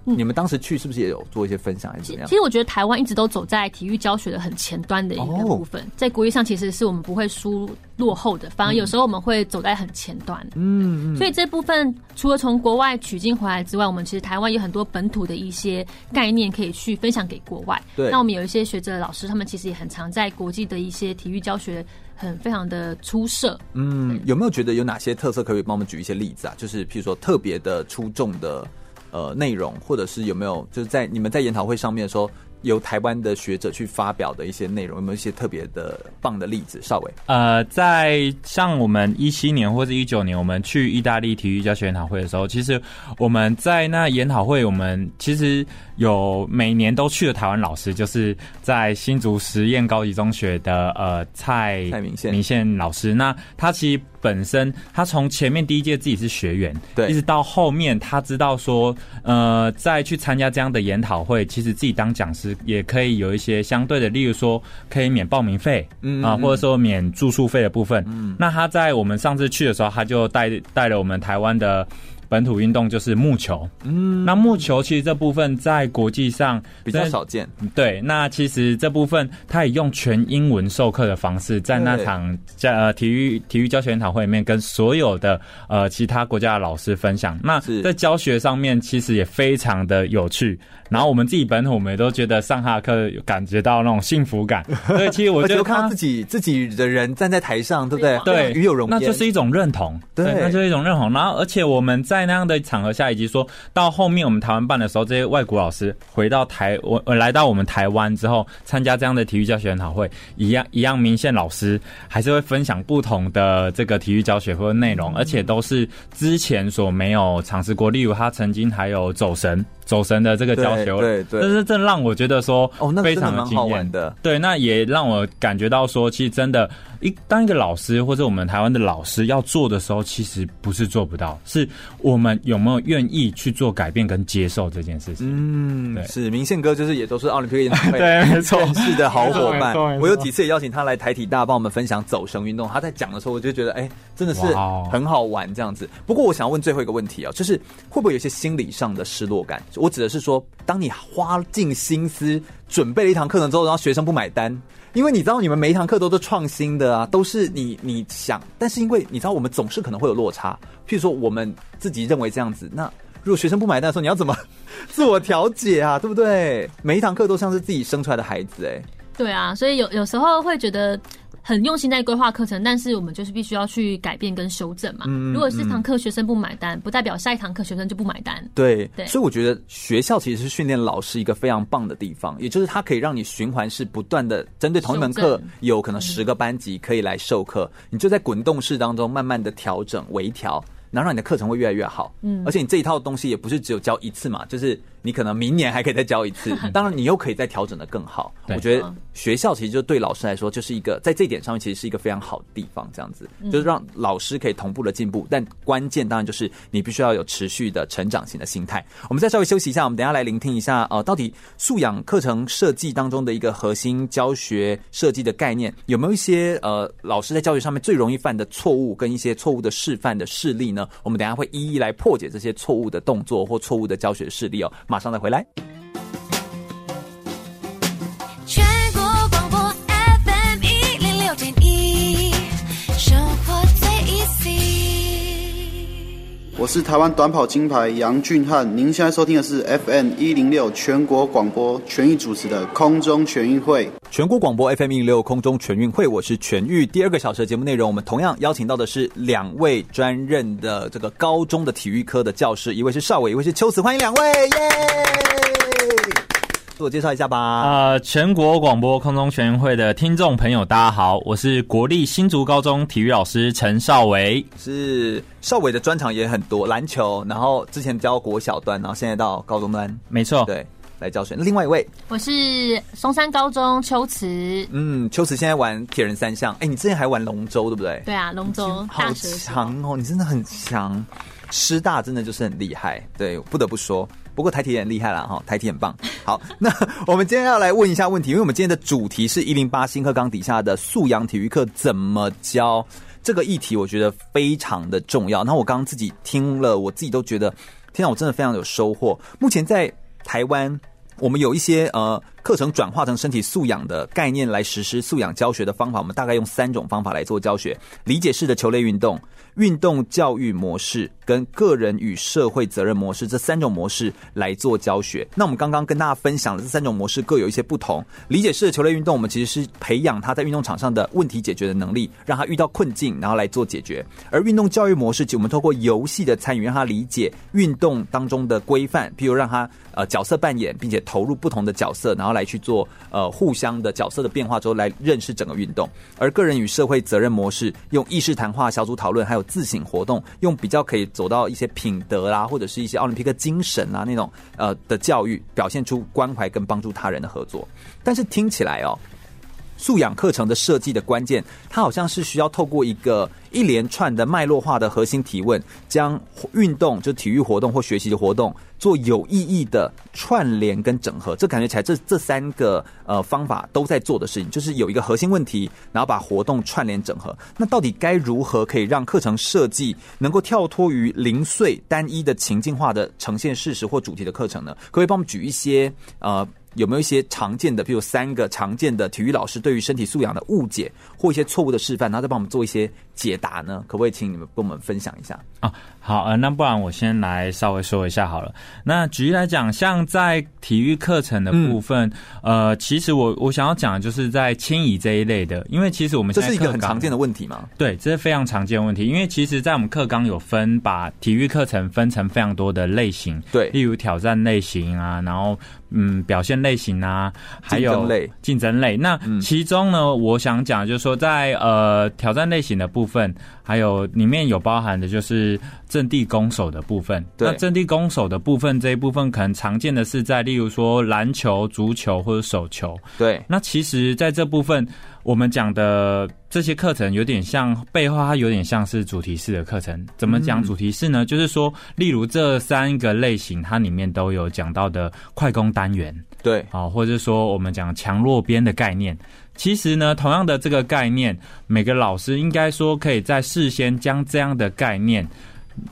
嗯、你们当时去是不是也有做一些分享，还是怎么样？其实我觉得台湾一直都走在体育教学的很前端的一个部分，哦、在国际上其实是我们不会输落后的，反而有时候我们会走在很前端。嗯，所以这部分除了从国外取经回来之外，我们其实台湾有很多本土的一些概念可以去分享给国外。对，那我们有一些学者老师，他们其实也很常在国际的一些体育教学。很非常的出色，嗯，有没有觉得有哪些特色可以帮我们举一些例子啊？就是譬如说特别的出众的呃内容，或者是有没有就是在你们在研讨会上面的时候。由台湾的学者去发表的一些内容，有没有一些特别的棒的例子？绍伟，呃，在像我们一七年或者一九年，我们去意大利体育教学研讨会的时候，其实我们在那研讨会，我们其实有每年都去的台湾老师，就是在新竹实验高级中学的呃蔡蔡明宪明宪老师，那他其实。本身他从前面第一届自己是学员，对，一直到后面他知道说，呃，再去参加这样的研讨会，其实自己当讲师也可以有一些相对的，例如说可以免报名费，嗯啊，或者说免住宿费的部分。嗯，那他在我们上次去的时候，他就带带了我们台湾的。本土运动就是木球，嗯，那木球其实这部分在国际上比较少见。对，那其实这部分他也用全英文授课的方式，在那场在呃体育体育教学研讨会里面，跟所有的呃其他国家的老师分享。那在教学上面其实也非常的有趣。然后我们自己本土，我们也都觉得上他的课感觉到那种幸福感。所以其实我觉得看到自己自己的人站在台上，对不对？对，与有荣焉，那就是一种认同。对，那就是一种认同。然后而且我们在那样的场合下，以及说到后面我们台湾办的时候，这些外国老师回到台，我来到我们台湾之后，参加这样的体育教学研讨会，一样一样，明线老师还是会分享不同的这个体育教学或者内容，而且都是之前所没有尝试过。例如他曾经还有走神。走神的这个教学，对对，但是这让我觉得说，哦，非常的惊艳的。对，那也让我感觉到说，其实真的，一当一个老师或者我们台湾的老师要做的时候，其实不是做不到，是我们有没有愿意去做改变跟接受这件事情。嗯，对，是明宪哥，就是也都是奥林匹克运动会 对，没错，是的好伙伴。我 有几次也邀请他来台体大帮我们分享走神运动，他在讲的时候，我就觉得，哎，真的是很好玩这样子。不过，我想要问最后一个问题啊，就是会不会有一些心理上的失落感？我指的是说，当你花尽心思准备了一堂课程之后，然后学生不买单，因为你知道你们每一堂课都是创新的啊，都是你你想，但是因为你知道我们总是可能会有落差，譬如说我们自己认为这样子，那如果学生不买单的时候，你要怎么 自我调节啊？对不对？每一堂课都像是自己生出来的孩子，哎，对啊，所以有有时候会觉得。很用心在规划课程，但是我们就是必须要去改变跟修正嘛。嗯，如果是这堂课学生不买单，不代表下一堂课学生就不买单。对对，所以我觉得学校其实是训练老师一个非常棒的地方，也就是它可以让你循环式不断的针对同一门课，有可能十个班级可以来授课，你就在滚动式当中慢慢的调整微调，然后让你的课程会越来越好。嗯，而且你这一套东西也不是只有教一次嘛，就是。你可能明年还可以再教一次，当然你又可以再调整的更好。我觉得学校其实就对老师来说就是一个在这一点上面其实是一个非常好的地方，这样子就是让老师可以同步的进步。但关键当然就是你必须要有持续的成长型的心态。我们再稍微休息一下，我们等一下来聆听一下呃，到底素养课程设计当中的一个核心教学设计的概念，有没有一些呃老师在教学上面最容易犯的错误跟一些错误的示范的事例呢？我们等一下会一一来破解这些错误的动作或错误的教学事例哦。马上再回来。我是台湾短跑金牌杨俊翰，您现在收听的是 FM 一零六全国广播全域主持的空中全运会。全国广播 FM 一零六空中全运会，我是全域。第二个小时的节目内容，我们同样邀请到的是两位专任的这个高中的体育科的教师，一位是邵伟，一位是秋慈，欢迎两位，耶！自我介绍一下吧。呃，全国广播空中全运会的听众朋友，大家好，我是国立新竹高中体育老师陈少伟。是少伟的专长也很多，篮球，然后之前教国小段，然后现在到高中段，没错，对，来教学。那另外一位，我是松山高中秋慈。嗯，秋慈现在玩铁人三项，哎，你之前还玩龙舟，对不对？对啊，龙舟好强哦，你真的很强。师大真的就是很厉害，对，不得不说。不过台体也很厉害了，哈，台体很棒。好，那我们今天要来问一下问题，因为我们今天的主题是一零八新课纲底下的素养体育课怎么教这个议题，我觉得非常的重要。那我刚刚自己听了，我自己都觉得，天啊，我真的非常有收获。目前在台湾，我们有一些呃课程转化成身体素养的概念来实施素养教学的方法，我们大概用三种方法来做教学：理解式的球类运动。运动教育模式跟个人与社会责任模式这三种模式来做教学。那我们刚刚跟大家分享的这三种模式各有一些不同。理解式的球类运动，我们其实是培养他在运动场上的问题解决的能力，让他遇到困境然后来做解决。而运动教育模式，就我们透过游戏的参与，让他理解运动当中的规范，譬如让他呃角色扮演，并且投入不同的角色，然后来去做呃互相的角色的变化之后，来认识整个运动。而个人与社会责任模式，用意识谈话、小组讨论还有自省活动，用比较可以走到一些品德啦，或者是一些奥林匹克精神啊那种呃的教育，表现出关怀跟帮助他人的合作。但是听起来哦。素养课程的设计的关键，它好像是需要透过一个一连串的脉络化的核心提问，将运动就体育活动或学习的活动做有意义的串联跟整合。这感觉起来这，这三个呃方法都在做的事情，就是有一个核心问题，然后把活动串联整合。那到底该如何可以让课程设计能够跳脱于零碎单一的情境化的呈现事实或主题的课程呢？可可以帮我们举一些呃？有没有一些常见的，比如三个常见的体育老师对于身体素养的误解或一些错误的示范，然后再帮我们做一些解答呢？可不可以请你们跟我们分享一下啊？好，呃，那不然我先来稍微说一下好了。那举例来讲，像在体育课程的部分，嗯、呃，其实我我想要讲的就是在迁移这一类的，因为其实我们这是一个很常见的问题嘛。对，这是非常常见的问题，因为其实，在我们课纲有分，把体育课程分成非常多的类型，对，例如挑战类型啊，然后嗯，表现类型啊，还有竞争类，竞争类。那其中呢，嗯、我想讲就是说在，在呃挑战类型的部分。还有里面有包含的就是阵地攻守的部分。那阵地攻守的部分这一部分，可能常见的是在例如说篮球、足球或者手球。对，那其实在这部分我们讲的这些课程，有点像背后它有点像是主题式的课程。怎么讲主题式呢？嗯、就是说，例如这三个类型，它里面都有讲到的快攻单元。对，啊，或者说我们讲强弱边的概念。其实呢，同样的这个概念，每个老师应该说可以在事先将这样的概念，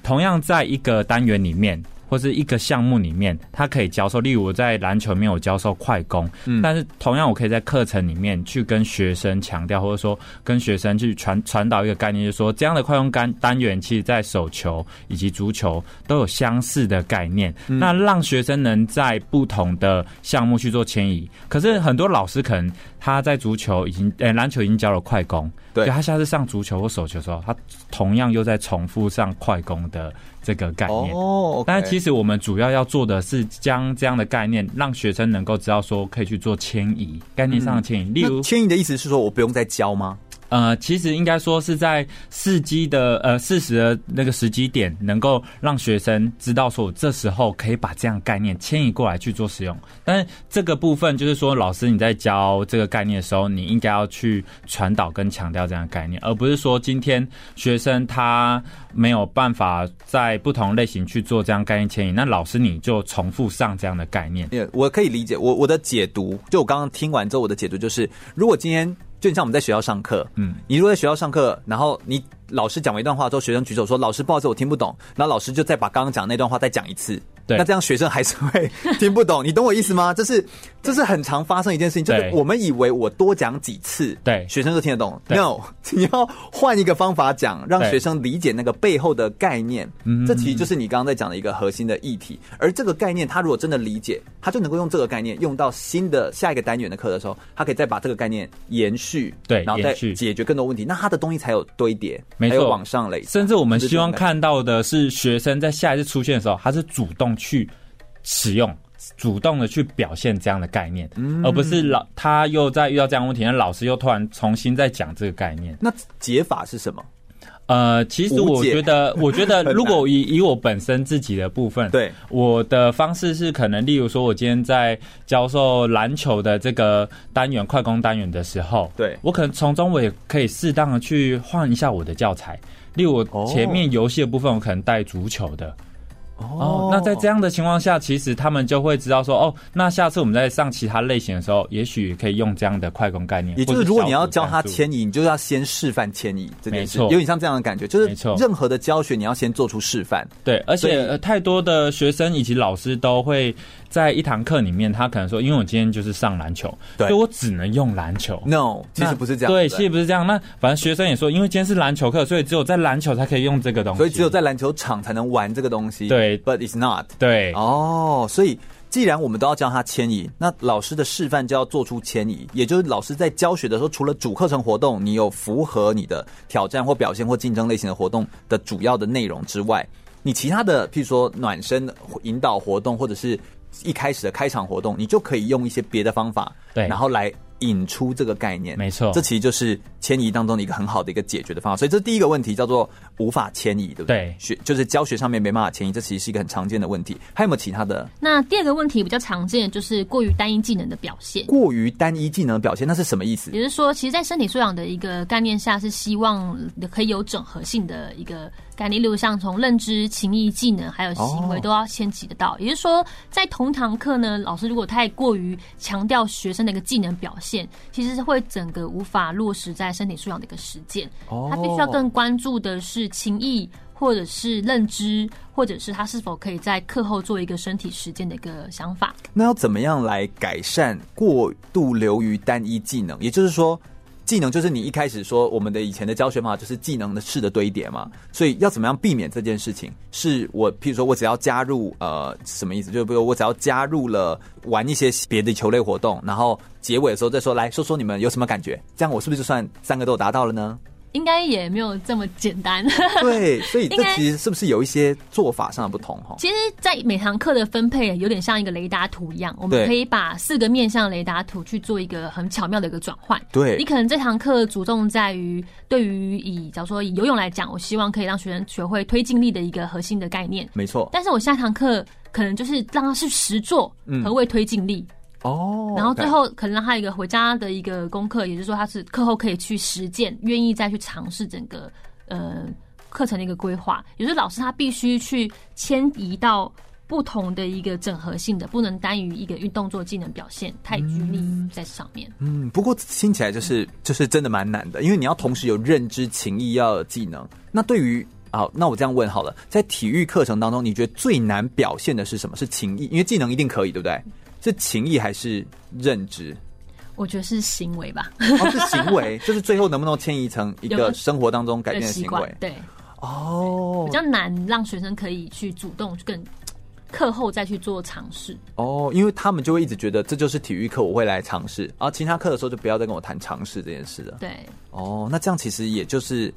同样在一个单元里面。或是一个项目里面，他可以教授。例如我在篮球里面，我教授快攻，嗯，但是同样我可以在课程里面去跟学生强调，或者说跟学生去传传导一个概念，就是说这样的快攻单单元，其实在手球以及足球都有相似的概念。嗯，那让学生能在不同的项目去做迁移。可是很多老师可能他在足球已经，呃，篮球已经教了快攻，对，他下次上足球或手球的时候，他同样又在重复上快攻的。这个概念哦，oh. 但是其实我们主要要做的是将这样的概念让学生能够知道说可以去做迁移，概念上的迁移。嗯、例如，迁移的意思是说我不用再教吗？呃，其实应该说是在适机的呃四十的那个时机点，能够让学生知道说，这时候可以把这样概念迁移过来去做使用。但是这个部分就是说，老师你在教这个概念的时候，你应该要去传导跟强调这样的概念，而不是说今天学生他没有办法在不同类型去做这样概念迁移，那老师你就重复上这样的概念。我可以理解，我我的解读，就我刚刚听完之后，我的解读就是，如果今天。就像我们在学校上课，嗯，你如果在学校上课，然后你老师讲完一段话之后，学生举手说：“老师，不好意思，我听不懂。”然后老师就再把刚刚讲的那段话再讲一次。对，那这样学生还是会听不懂，你懂我意思吗？这是这是很常发生一件事情，就是我们以为我多讲几次，对，学生就听得懂。No，你要换一个方法讲，让学生理解那个背后的概念。嗯，这其实就是你刚刚在讲的一个核心的议题。而这个概念，他如果真的理解，他就能够用这个概念用到新的下一个单元的课的时候，他可以再把这个概念延续，对，然后再解决更多问题。那他的东西才有堆叠，没错，往上累。甚至我们希望看到的是学生在下一次出现的时候，他是主动。去使用，主动的去表现这样的概念，嗯、而不是老他又在遇到这样问题，那老师又突然重新再讲这个概念。那解法是什么？呃，其实我觉得，我觉得如果以以我本身自己的部分，对。我的方式是可能，例如说，我今天在教授篮球的这个单元快攻单元的时候，对。我可能从中我也可以适当的去换一下我的教材，例如我前面游戏的部分，我可能带足球的。哦，那在这样的情况下，其实他们就会知道说，哦，那下次我们在上其他类型的时候，也许可以用这样的快攻概念。也就是，如果你要教他迁移，你就要先示范迁移这件事，有点像这样的感觉，就是任何的教学你要先做出示范。对，而且太多的学生以及老师都会。在一堂课里面，他可能说：“因为我今天就是上篮球，对，所以我只能用篮球。” No，其实不是这样。对，其实不是这样。那反正学生也说，因为今天是篮球课，所以只有在篮球才可以用这个东西，所以只有在篮球场才能玩这个东西。对，But it's not。对，哦，所以既然我们都要教他迁移，那老师的示范就要做出迁移，也就是老师在教学的时候，除了主课程活动，你有符合你的挑战或表现或竞争类型的活动的主要的内容之外，你其他的，譬如说暖身、引导活动，或者是。一开始的开场活动，你就可以用一些别的方法，对，然后来引出这个概念。没错，这其实就是迁移当中的一个很好的一个解决的方法。所以这第一个问题叫做无法迁移，对不对？对，学就是教学上面没办法迁移，这其实是一个很常见的问题。还有没有其他的？那第二个问题比较常见的就是过于单一技能的表现。过于单一技能的表现，那是什么意思？也就是说，其实，在身体素养的一个概念下，是希望可以有整合性的一个。概念，例如像从认知、情意、技能还有行为都要牵及得到。也就是说，在同堂课呢，老师如果太过于强调学生的一个技能表现，其实是会整个无法落实在身体素养的一个实践。他必须要更关注的是情意，或者是认知，或者是他是否可以在课后做一个身体实践的一个想法。那要怎么样来改善过度流于单一技能？也就是说。技能就是你一开始说我们的以前的教学方法，就是技能的式的堆叠嘛，所以要怎么样避免这件事情？是我譬如说我只要加入呃什么意思？就比如我只要加入了玩一些别的球类活动，然后结尾的时候再说，来说说你们有什么感觉？这样我是不是就算三个都达到了呢？应该也没有这么简单。对，所以这其实是不是有一些做法上的不同哈？其实，在每堂课的分配有点像一个雷达图一样，我们可以把四个面向雷达图去做一个很巧妙的一个转换。对，你可能这堂课着重在于对于以假如说以游泳来讲，我希望可以让学生学会推进力的一个核心的概念。没错。但是我下堂课可能就是让他去实做何谓推进力。嗯哦，oh. 然后最后可能让他一个回家的一个功课，也就是说他是课后可以去实践，愿意再去尝试整个呃课程的一个规划。也就是老师他必须去迁移到不同的一个整合性的，不能单于一个运动做技能表现太拘泥在上面。嗯，不过听起来就是就是真的蛮难的，因为你要同时有认知、情意，要有技能。那对于啊，那我这样问好了，在体育课程当中，你觉得最难表现的是什么？是情意？因为技能一定可以，对不对？是情谊还是认知？我觉得是行为吧。哦，是行为，就是最后能不能迁移成一个生活当中改变的行为？对，哦，比较难让学生可以去主动更课后再去做尝试。哦，因为他们就会一直觉得这就是体育课，我会来尝试，然后其他课的时候就不要再跟我谈尝试这件事了。对，哦，那这样其实也就是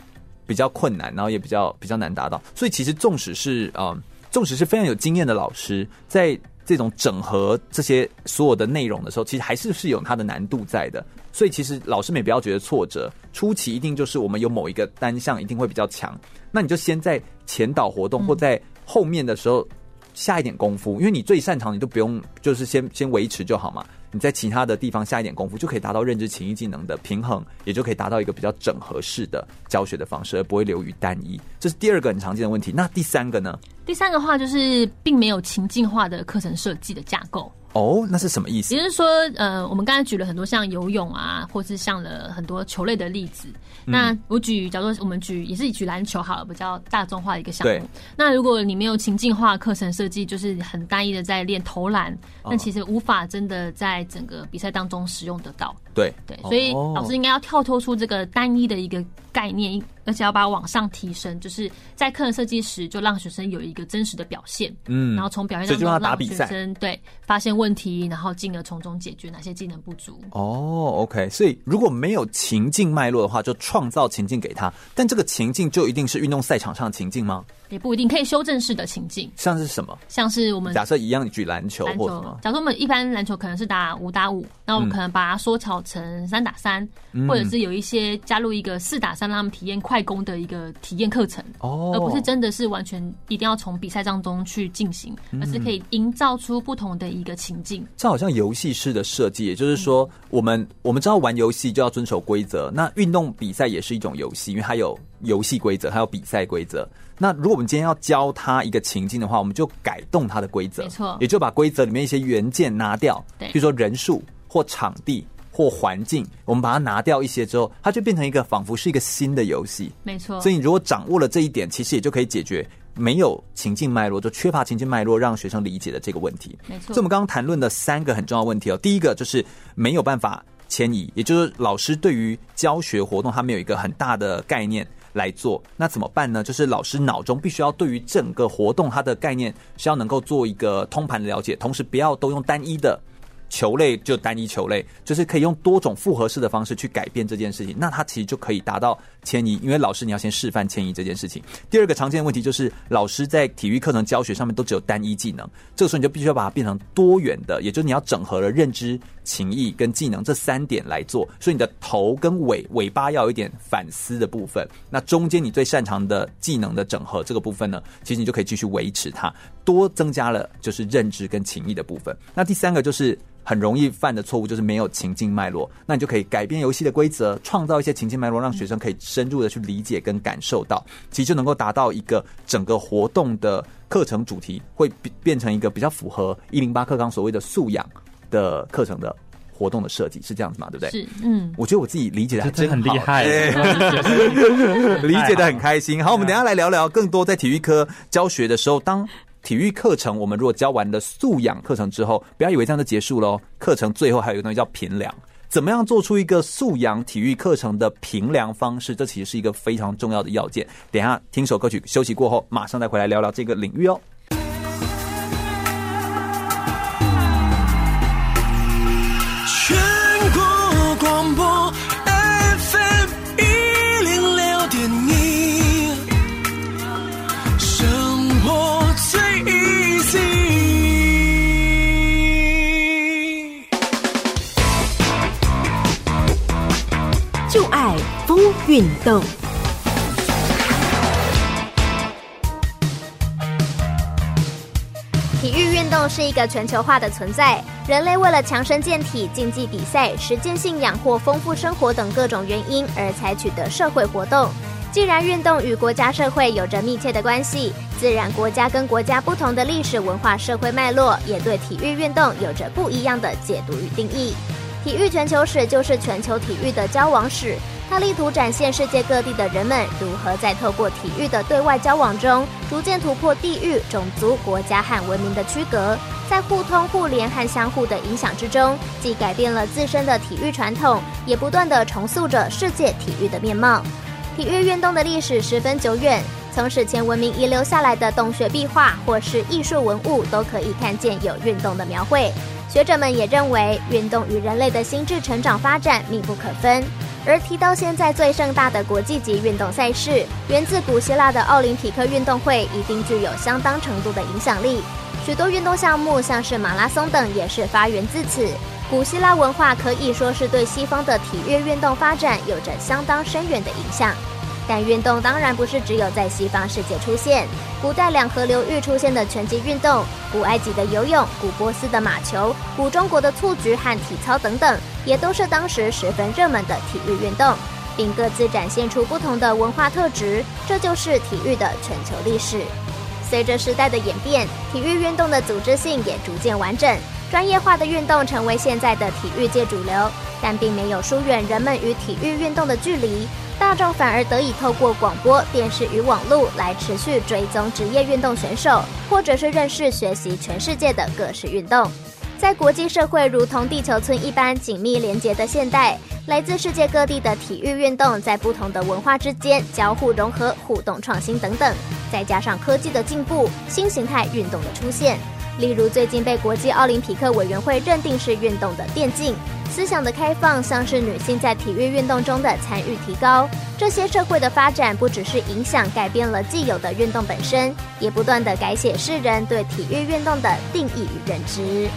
比较困难，然后也比较比较难达到。所以其实纵使是啊，纵使是非常有经验的老师，在这种整合这些所有的内容的时候，其实还是是有它的难度在的。所以其实老师们也不要觉得挫折，初期一定就是我们有某一个单项一定会比较强，那你就先在前导活动或在后面的时候下一点功夫，因为你最擅长，你都不用就是先先维持就好嘛。你在其他的地方下一点功夫，就可以达到认知、情意、技能的平衡，也就可以达到一个比较整合式的教学的方式，而不会流于单一。这是第二个很常见的问题。那第三个呢？第三个话就是，并没有情境化的课程设计的架构。哦，那是什么意思？也就是说，呃，我们刚才举了很多像游泳啊，或是像了很多球类的例子。嗯、那我举，假如说我们举也是举篮球好了，比较大众化的一个项目。那如果你没有情境化课程设计，就是很单一的在练投篮，那、哦、其实无法真的在整个比赛当中使用得到。对。对，所以老师应该要跳脱出这个单一的一个概念，而且要把它往上提升，就是在课程设计时就让学生有一个真实的表现，嗯，然后从表现当中让学生对发现问题，然后进而从中解决哪些技能不足。哦，OK，所以如果没有情境脉络的话，就创造情境给他，但这个情境就一定是运动赛场上的情境吗？也不一定，可以修正式的情境，像是什么？像是我们假设一样举篮球或什么？假设我们一般篮球可能是打五打五，那我们可能把它缩小成三打三，嗯，或者是有一些加入一个四打三，让他们体验快攻的一个体验课程哦，而不是真的是完全一定要从比赛当中去进行，而是可以营造出不同的一个情境。这好像游戏式的设计，也就是说，我们我们知道玩游戏就要遵守规则，那运动比赛也是一种游戏，因为它有游戏规则，还有比赛规则。那如果我们今天要教他一个情境的话，我们就改动他的规则，没错，也就把规则里面一些元件拿掉，对，比如说人数或场地或环境，我们把它拿掉一些之后，它就变成一个仿佛是一个新的游戏，没错。所以你如果掌握了这一点，其实也就可以解决没有情境脉络，就缺乏情境脉络让学生理解的这个问题，没错。所以我们刚刚谈论的三个很重要问题哦，第一个就是没有办法迁移，也就是老师对于教学活动他没有一个很大的概念。来做，那怎么办呢？就是老师脑中必须要对于整个活动它的概念是要能够做一个通盘的了解，同时不要都用单一的。球类就单一球类，就是可以用多种复合式的方式去改变这件事情，那它其实就可以达到迁移。因为老师你要先示范迁移这件事情。第二个常见的问题就是，老师在体育课程教学上面都只有单一技能，这个时候你就必须要把它变成多元的，也就是你要整合了认知、情意跟技能这三点来做。所以你的头跟尾尾巴要有一点反思的部分，那中间你最擅长的技能的整合这个部分呢，其实你就可以继续维持它，多增加了就是认知跟情意的部分。那第三个就是。很容易犯的错误就是没有情境脉络，那你就可以改变游戏的规则，创造一些情境脉络，让学生可以深入的去理解跟感受到，其实就能够达到一个整个活动的课程主题会变成一个比较符合一零八课纲所谓的素养的课程的活动的设计，是这样子嘛？对不对？是，嗯，我觉得我自己理解的真很厉害，理解的很开心。好，我们等一下来聊聊更多在体育科教学的时候，当。体育课程，我们如果教完了素养课程之后，不要以为这样就结束喽。课程最后还有一个东西叫评量，怎么样做出一个素养体育课程的评量方式？这其实是一个非常重要的要件。等下听首歌曲休息过后，马上再回来聊聊这个领域哦。运动，体育运动是一个全球化的存在。人类为了强身健体、竞技比赛、实践信仰或丰富生活等各种原因而采取的社会活动。既然运动与国家社会有着密切的关系，自然国家跟国家不同的历史文化社会脉络，也对体育运动有着不一样的解读与定义。体育全球史就是全球体育的交往史。他力图展现世界各地的人们如何在透过体育的对外交往中，逐渐突破地域、种族、国家和文明的区隔，在互通互联和相互的影响之中，既改变了自身的体育传统，也不断地重塑着世界体育的面貌。体育运动的历史十分久远，从史前文明遗留下来的洞穴壁画或是艺术文物，都可以看见有运动的描绘。学者们也认为，运动与人类的心智成长发展密不可分。而提到现在最盛大的国际级运动赛事，源自古希腊的奥林匹克运动会，一定具有相当程度的影响力。许多运动项目，像是马拉松等，也是发源自此。古希腊文化可以说是对西方的体育运动发展有着相当深远的影响。但运动当然不是只有在西方世界出现，古代两河流域出现的拳击运动，古埃及的游泳，古波斯的马球，古中国的蹴鞠和体操等等，也都是当时十分热门的体育运动，并各自展现出不同的文化特质。这就是体育的全球历史。随着时代的演变，体育运动的组织性也逐渐完整。专业化的运动成为现在的体育界主流，但并没有疏远人们与体育运动的距离。大众反而得以透过广播电视与网络来持续追踪职业运动选手，或者是认识学习全世界的各式运动。在国际社会如同地球村一般紧密连结的现代，来自世界各地的体育运动在不同的文化之间交互融合、互动创新等等，再加上科技的进步，新形态运动的出现，例如最近被国际奥林匹克委员会认定是运动的电竞。思想的开放，像是女性在体育运动中的参与提高，这些社会的发展不只是影响改变了既有的运动本身，也不断的改写世人对体育运动的定义与认知。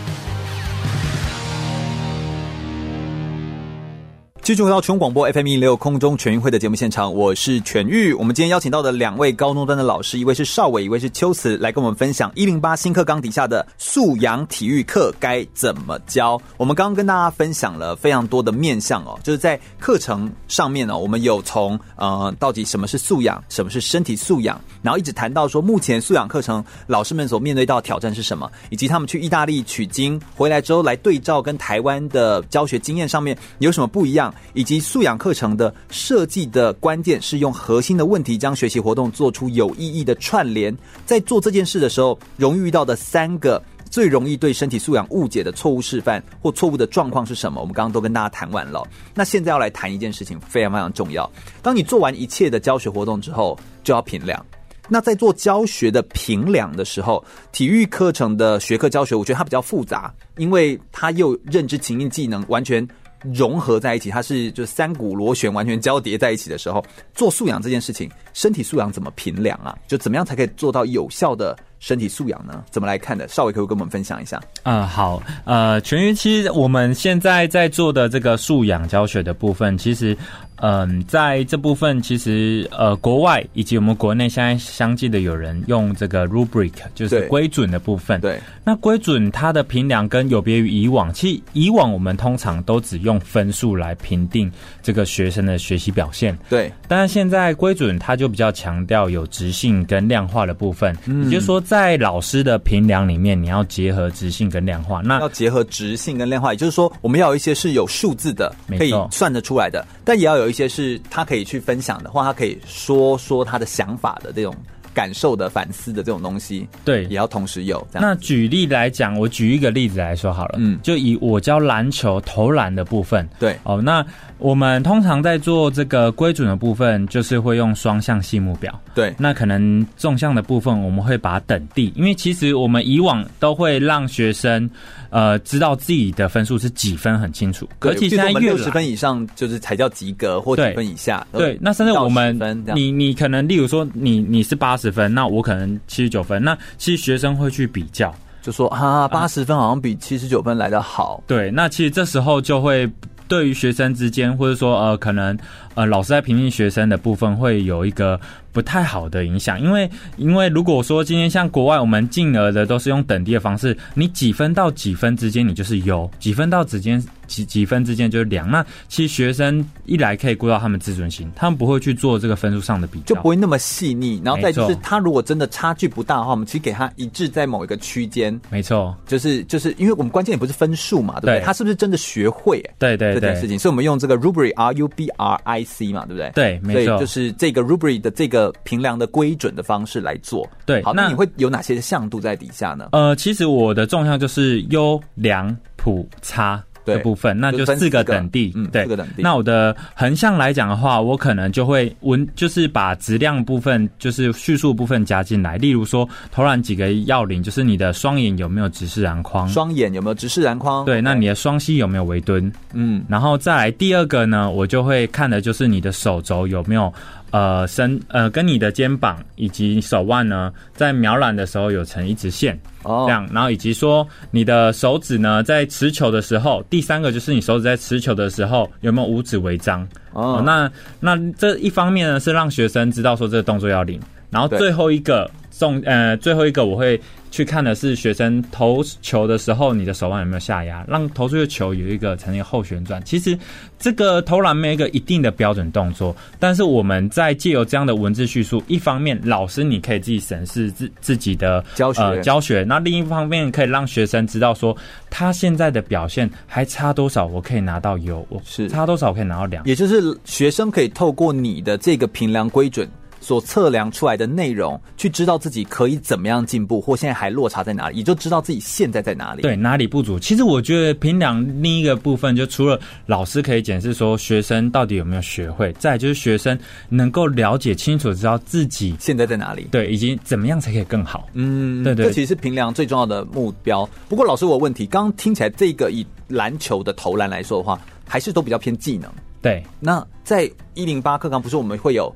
继续回到全广播 FM 一六空中全运会的节目现场，我是全玉。我们今天邀请到的两位高中端的老师，一位是邵伟，一位是秋慈，来跟我们分享一零八新课纲底下的素养体育课该怎么教。我们刚刚跟大家分享了非常多的面向哦，就是在课程上面呢，我们有从呃到底什么是素养，什么是身体素养，然后一直谈到说目前素养课程老师们所面对到的挑战是什么，以及他们去意大利取经回来之后来对照跟台湾的教学经验上面有什么不一样。以及素养课程的设计的关键是用核心的问题将学习活动做出有意义的串联。在做这件事的时候，容易遇到的三个最容易对身体素养误解的错误示范或错误的状况是什么？我们刚刚都跟大家谈完了。那现在要来谈一件事情，非常非常重要。当你做完一切的教学活动之后，就要评量。那在做教学的评量的时候，体育课程的学科教学，我觉得它比较复杂，因为它又认知、情境、技能完全。融合在一起，它是就三股螺旋完全交叠在一起的时候，做素养这件事情，身体素养怎么评量啊？就怎么样才可以做到有效的身体素养呢？怎么来看的？邵伟可以跟我们分享一下？嗯、好，呃，全玉其实我们现在在做的这个素养教学的部分，其实。嗯，在这部分其实呃，国外以及我们国内现在相继的有人用这个 rubric，就是规准的部分。对，那规准它的评量跟有别于以往，其实以往我们通常都只用分数来评定这个学生的学习表现。对，但是现在规准它就比较强调有质性跟量化的部分。嗯，也就是说，在老师的评量里面，你要结合质性跟量化。那要结合质性跟量化，也就是说，我们要有一些是有数字的，可以算得出来的，但也要有。有一些是他可以去分享的，话他可以说说他的想法的这种感受的反思的这种东西，对，也要同时有。那举例来讲，我举一个例子来说好了，嗯，就以我教篮球投篮的部分，对，哦，那。我们通常在做这个规准的部分，就是会用双向细目表。对，那可能纵向的部分，我们会把它等地，因为其实我们以往都会让学生，呃，知道自己的分数是几分很清楚。而且现在六十分以上就是才叫及格，或几分以下。对，对，那甚至我们，你你可能例如说你你是八十分，那我可能七十九分，那其实学生会去比较，就说啊，八十分好像比七十九分来得好。对，那其实这时候就会。对于学生之间，或者说呃，可能呃，老师在评定学生的部分会有一个。不太好的影响，因为因为如果说今天像国外，我们进额的都是用等低的方式，你几分到几分之间你就是优，几分到之间几几分之间就是良。那其实学生一来可以顾到他们自尊心，他们不会去做这个分数上的比较，就不会那么细腻。然后再就是他如果真的差距不大的话，我们其实给他一致在某一个区间。没错，就是就是因为我们关键也不是分数嘛，对不对？对他是不是真的学会？对对对，这件事情，所以我们用这个 rubric R U B R I C 嘛，对不对？对，没错，就是这个 rubric 的这个。评量的规准的方式来做，对，好，那你会有哪些向度在底下呢？呃，其实我的纵向就是优良普差的部分，那就四个等地，嗯，对，四个等地。那我的横向来讲的话，我可能就会文，就是把质量部分，就是叙述部分加进来。例如说，投篮几个要领，就是你的双眼有没有直视篮筐，双眼有没有直视篮筐？对，那你的双膝有没有围蹲？嗯，然后再来第二个呢，我就会看的就是你的手肘有没有。呃，身呃，跟你的肩膀以及手腕呢，在瞄篮的时候有成一直线哦，这样，然后以及说你的手指呢，在持球的时候，第三个就是你手指在持球的时候有没有五指围张哦，那那这一方面呢是让学生知道说这个动作要领，然后最后一个。重呃最后一个我会去看的是学生投球的时候，你的手腕有没有下压，让投出的球有一个呈现后旋转。其实这个投篮没有一个一定的标准动作，但是我们在借由这样的文字叙述，一方面老师你可以自己审视自自己的教学、呃、教学，那另一方面可以让学生知道说他现在的表现还差多少，我可以拿到优，我是差多少我可以拿到良，也就是学生可以透过你的这个评量规准。所测量出来的内容，去知道自己可以怎么样进步，或现在还落差在哪里，也就知道自己现在在哪里。对，哪里不足。其实我觉得评量另一个部分，就除了老师可以检视说学生到底有没有学会，再就是学生能够了解清楚，知道自己现在在哪里，对，以及怎么样才可以更好。嗯，对，对对，这其实是评量最重要的目标。不过老师，我有问题，刚刚听起来这个以篮球的投篮来说的话，还是都比较偏技能。对，那在一零八课纲不是我们会有。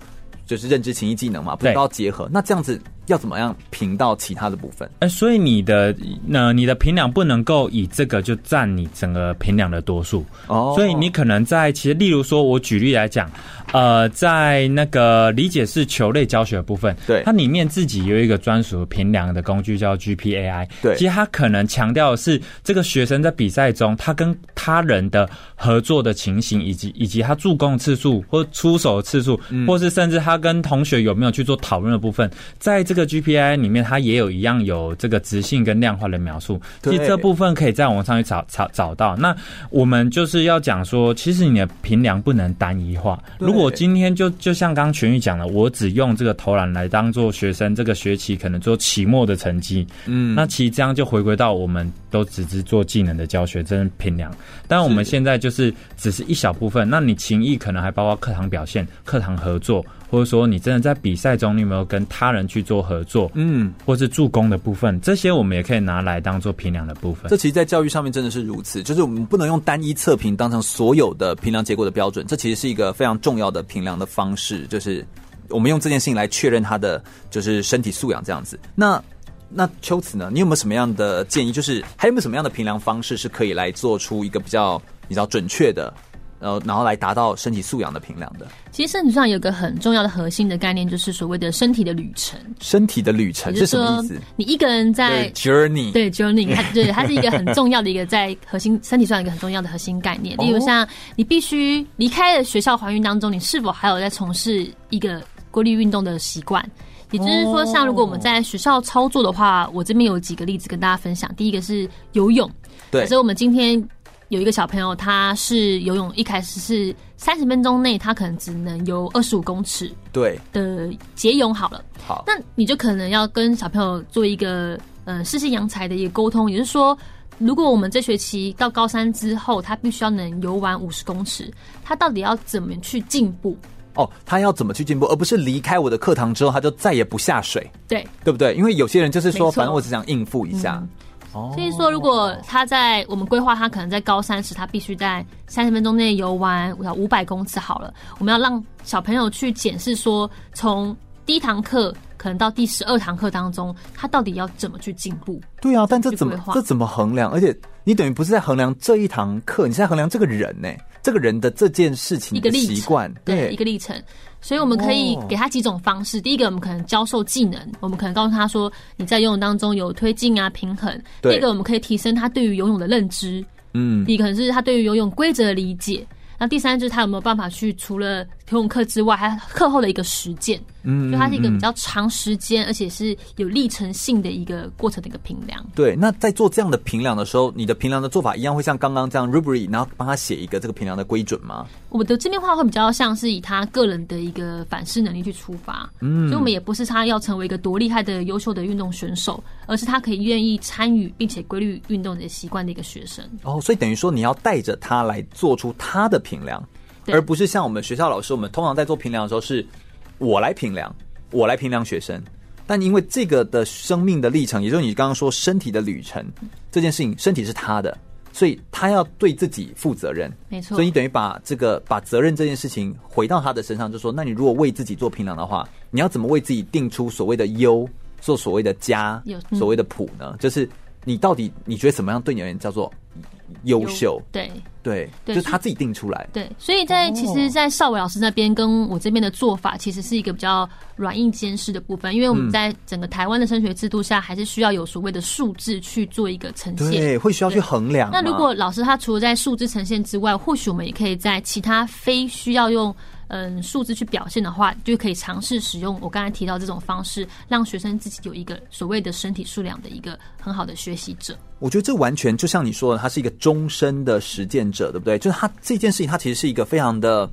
就是认知、情意、技能嘛，不知道结合？那这样子要怎么样评到其他的部分？哎、欸，所以你的那你的评量不能够以这个就占你整个评量的多数哦。所以你可能在其实，例如说，我举例来讲。呃，在那个理解式球类教学的部分，对，它里面自己有一个专属评量的工具叫 GPAI，对，其实它可能强调的是这个学生在比赛中他跟他人的合作的情形，以及以及他助攻次数或出手的次数，嗯，或是甚至他跟同学有没有去做讨论的部分，在这个 GPAI 里面，它也有一样有这个直性跟量化的描述。其实这部分可以在网上去找找找到。那我们就是要讲说，其实你的评量不能单一化，如果今天就就像刚刚全玉讲的，我只用这个投篮来当做学生这个学期可能做期末的成绩，嗯，那其实这样就回归到我们都只是做技能的教学，真的评量。但我们现在就是只是一小部分，那你情谊可能还包括课堂表现、课堂合作。或者说，你真的在比赛中，你有没有跟他人去做合作？嗯，或是助攻的部分，这些我们也可以拿来当做评量的部分。这其实，在教育上面真的是如此，就是我们不能用单一测评当成所有的评量结果的标准。这其实是一个非常重要的评量的方式，就是我们用这件事情来确认他的就是身体素养这样子。那那秋子呢？你有没有什么样的建议？就是还有没有什么样的评量方式是可以来做出一个比较比较准确的？然后，然后来达到身体素养的平量的。其实身体上有个很重要的核心的概念，就是所谓的身体的旅程。身体的旅程是什么意思？你一个人在 journey，对 journey，它对 它是一个很重要的一个在核心身体上一个很重要的核心概念。例如像你必须离开了学校环境当中，你是否还有在从事一个规律运动的习惯？也就是说，像如果我们在学校操作的话，我这边有几个例子跟大家分享。第一个是游泳，对，所以我们今天。有一个小朋友，他是游泳，一开始是三十分钟内，他可能只能游二十五公尺，对的节泳好了。好，那你就可能要跟小朋友做一个呃适性扬才的一个沟通，也就是说，如果我们这学期到高三之后，他必须要能游完五十公尺，他到底要怎么去进步？哦，他要怎么去进步，而不是离开我的课堂之后，他就再也不下水，对对不对？因为有些人就是说，反正我只想应付一下。嗯所以说，如果他在我们规划他可能在高三时，他必须在三十分钟内游完五百公尺好了。我们要让小朋友去检视说，从第一堂课可能到第十二堂课当中，他到底要怎么去进步？对啊，但这怎么这怎么衡量？而且你等于不是在衡量这一堂课，你是在衡量这个人呢？这个人的这件事情的习惯，对，一个历程。所以我们可以给他几种方式。第一个，我们可能教授技能，我们可能告诉他说，你在游泳当中有推进啊、平衡。第二个，我们可以提升他对于游泳的认知。嗯，第一个可能是他对于游泳规则的理解。那第三就是他有没有办法去除了游泳课之外，还课后的一个实践。嗯，就它是一个比较长时间，而且是有历程性的一个过程的一个评量。对，那在做这样的评量的时候，你的评量的做法一样会像刚刚这样 rubric，然后帮他写一个这个评量的规准吗？我的这边话会比较像是以他个人的一个反思能力去出发。嗯，所以我们也不是他要成为一个多厉害的优秀的运动选手，而是他可以愿意参与并且规律运动的习惯的一个学生。哦，所以等于说你要带着他来做出他的评量，而不是像我们学校老师，我们通常在做评量的时候是。我来评量，我来评量学生，但因为这个的生命的历程，也就是你刚刚说身体的旅程这件事情，身体是他的，所以他要对自己负责任，没错。所以你等于把这个把责任这件事情回到他的身上，就说，那你如果为自己做评量的话，你要怎么为自己定出所谓的优，做所谓的佳，所谓的谱呢？就是你到底你觉得怎么样对你而言叫做优秀？对对对，就是他自己定出来。对，所以在其实，在邵伟老师那边跟我这边的做法，其实是一个比较软硬兼施的部分。因为我们在整个台湾的升学制度下，还是需要有所谓的数字去做一个呈现，对，会需要去衡量。那如果老师他除了在数字呈现之外，或许我们也可以在其他非需要用。嗯，数字去表现的话，就可以尝试使用我刚才提到这种方式，让学生自己有一个所谓的身体数量的一个很好的学习者。我觉得这完全就像你说的，他是一个终身的实践者，对不对？就是他这件事情，他其实是一个非常的，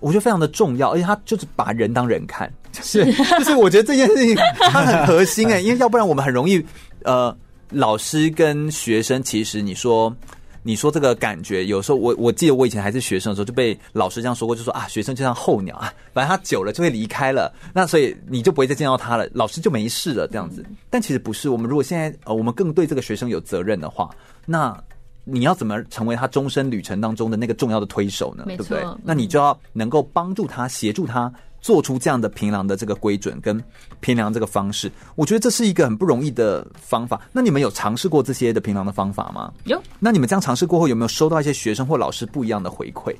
我觉得非常的重要，而且他就是把人当人看，是，就是我觉得这件事情它很核心哎，因为要不然我们很容易，呃，老师跟学生其实你说。你说这个感觉，有时候我我记得我以前还是学生的时候，就被老师这样说过，就说啊，学生就像候鸟啊，反正他久了就会离开了，那所以你就不会再见到他了，老师就没事了这样子。但其实不是，我们如果现在呃，我们更对这个学生有责任的话，那你要怎么成为他终身旅程当中的那个重要的推手呢？对不对？那你就要能够帮助他，协助他。做出这样的平量的这个规准跟平量这个方式，我觉得这是一个很不容易的方法。那你们有尝试过这些的平量的方法吗？有。那你们这样尝试过后，有没有收到一些学生或老师不一样的回馈？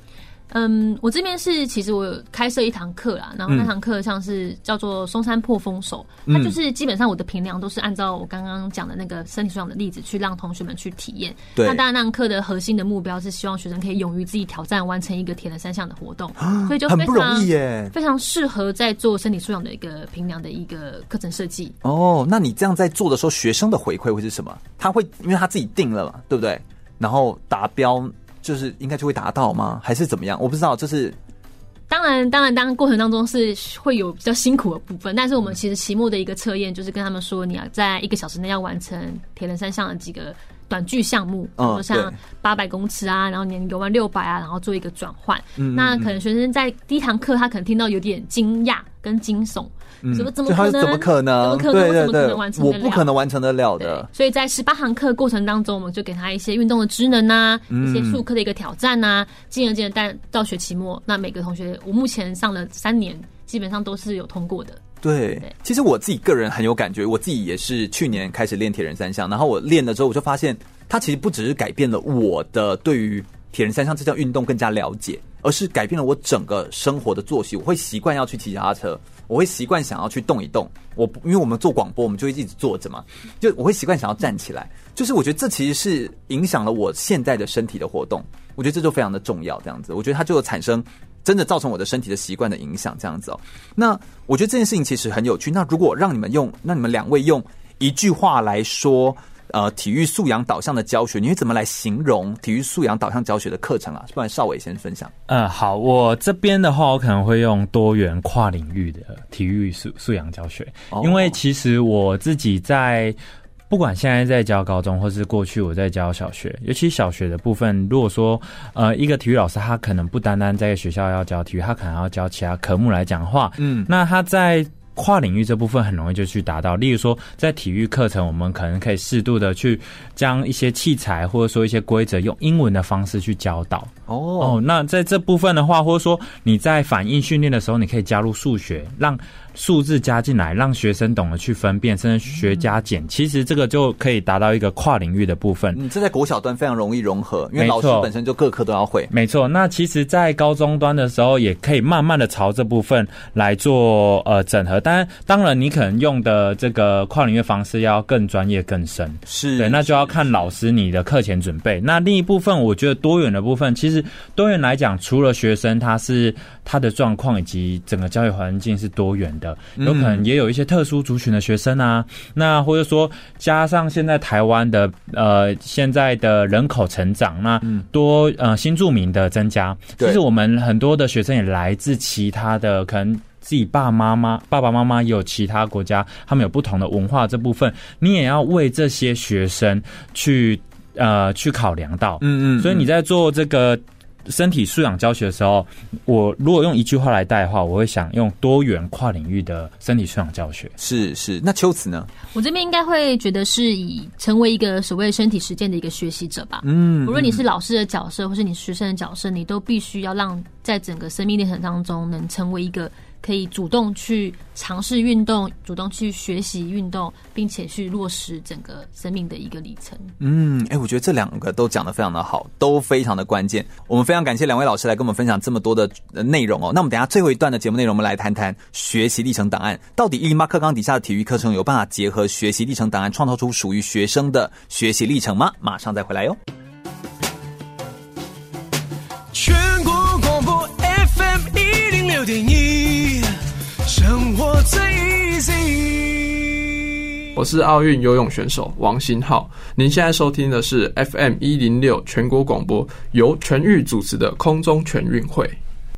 嗯，我这边是其实我有开设一堂课啦，然后那堂课像是叫做松山破风手，嗯、它就是基本上我的评量都是按照我刚刚讲的那个身体素养的例子去让同学们去体验。对，那当然那堂课的核心的目标是希望学生可以勇于自己挑战，完成一个铁人三项的活动，所以就非常很不容易耶，非常适合在做身体素养的一个评量的一个课程设计。哦，那你这样在做的时候，学生的回馈会是什么？他会因为他自己定了嘛，对不对？然后达标。就是应该就会达到吗？还是怎么样？我不知道。就是当然，当然，当然，过程当中是会有比较辛苦的部分。但是我们其实期末的一个测验，就是跟他们说，你要在一个小时内要完成铁人三项的几个短距项目，比如说像八百公尺啊，然后你游完六百啊，然后做一个转换。嗯，那可能学生在第一堂课，他可能听到有点惊讶跟惊悚。怎么怎么可能？怎么可能？对对对，我不可能完成得了的。所以在十八堂课过程当中，我们就给他一些运动的职能啊，一些术科的一个挑战啊，进而进而但到学期末，那每个同学，我目前上了三年，基本上都是有通过的。对，其实我自己个人很有感觉，我自己也是去年开始练铁人三项，然后我练了之后，我就发现，它其实不只是改变了我的对于铁人三项这项运动更加了解，而是改变了我整个生活的作息，我会习惯要去骑脚踏车。我会习惯想要去动一动，我因为我们做广播，我们就会一直坐着嘛，就我会习惯想要站起来，就是我觉得这其实是影响了我现在的身体的活动，我觉得这就非常的重要，这样子，我觉得它就有产生真的造成我的身体的习惯的影响，这样子哦。那我觉得这件事情其实很有趣。那如果让你们用，那你们两位用一句话来说。呃，体育素养导向的教学，你会怎么来形容体育素养导向教学的课程啊？不然邵伟先分享。嗯，好，我这边的话，我可能会用多元跨领域的体育素素养教学，哦，因为其实我自己在不管现在在教高中，或是过去我在教小学，尤其小学的部分，如果说呃一个体育老师他可能不单单在学校要教体育，他可能要教其他科目来讲话，嗯，那他在。跨领域这部分很容易就去达到，例如说在体育课程，我们可能可以适度的去将一些器材或者说一些规则用英文的方式去教导。哦哦，那在这部分的话，或者说你在反应训练的时候，你可以加入数学，让数字加进来，让学生懂得去分辨，甚至学加减。嗯、其实这个就可以达到一个跨领域的部分。嗯，这在国小端非常容易融合，因为老师本身就各科都要会。没错，那其实，在高中端的时候，也可以慢慢的朝这部分来做呃整合。当然，当然你可能用的这个跨领域方式要更专业更深，是对，那就要看老师你的课前准备。那另一部分，我觉得多元的部分，其实多元来讲，除了学生他是他的状况以及整个教育环境是多元的，有可能也有一些特殊族群的学生啊，那或者说加上现在台湾的呃现在的人口成长，那多呃新住民的增加，其实我们很多的学生也来自其他的可能。自己爸妈妈、爸爸妈妈也有其他国家，他们有不同的文化，这部分你也要为这些学生去呃去考量到。嗯，嗯嗯，所以你在做这个身体素养教学的时候，我如果用一句话来带的话，我会想用多元跨领域的身体素养教学。是是，那秋子呢？我这边应该会觉得是以成为一个所谓身体实践的一个学习者吧。嗯，无论你是老师的角色，或是你学生的角色，你都必须要让在整个生命历程当中能成为一个。可以主动去尝试运动，主动去学习运动，并且去落实整个生命的一个里程。嗯，哎、我觉得这两个都讲得非常的好，都非常的关键。我们非常感谢两位老师来跟我们分享这么多的内容哦。那我们等下最后一段的节目内容，我们来谈谈学习历程档案。到底一零八课纲底下的体育课程有办法结合学习历程档案，创造出属于学生的学习历程吗？马上再回来哟。六点一，生活最 easy。我是奥运游泳选手王新浩，您现在收听的是 FM 一零六全国广播，由全域主持的空中全运会。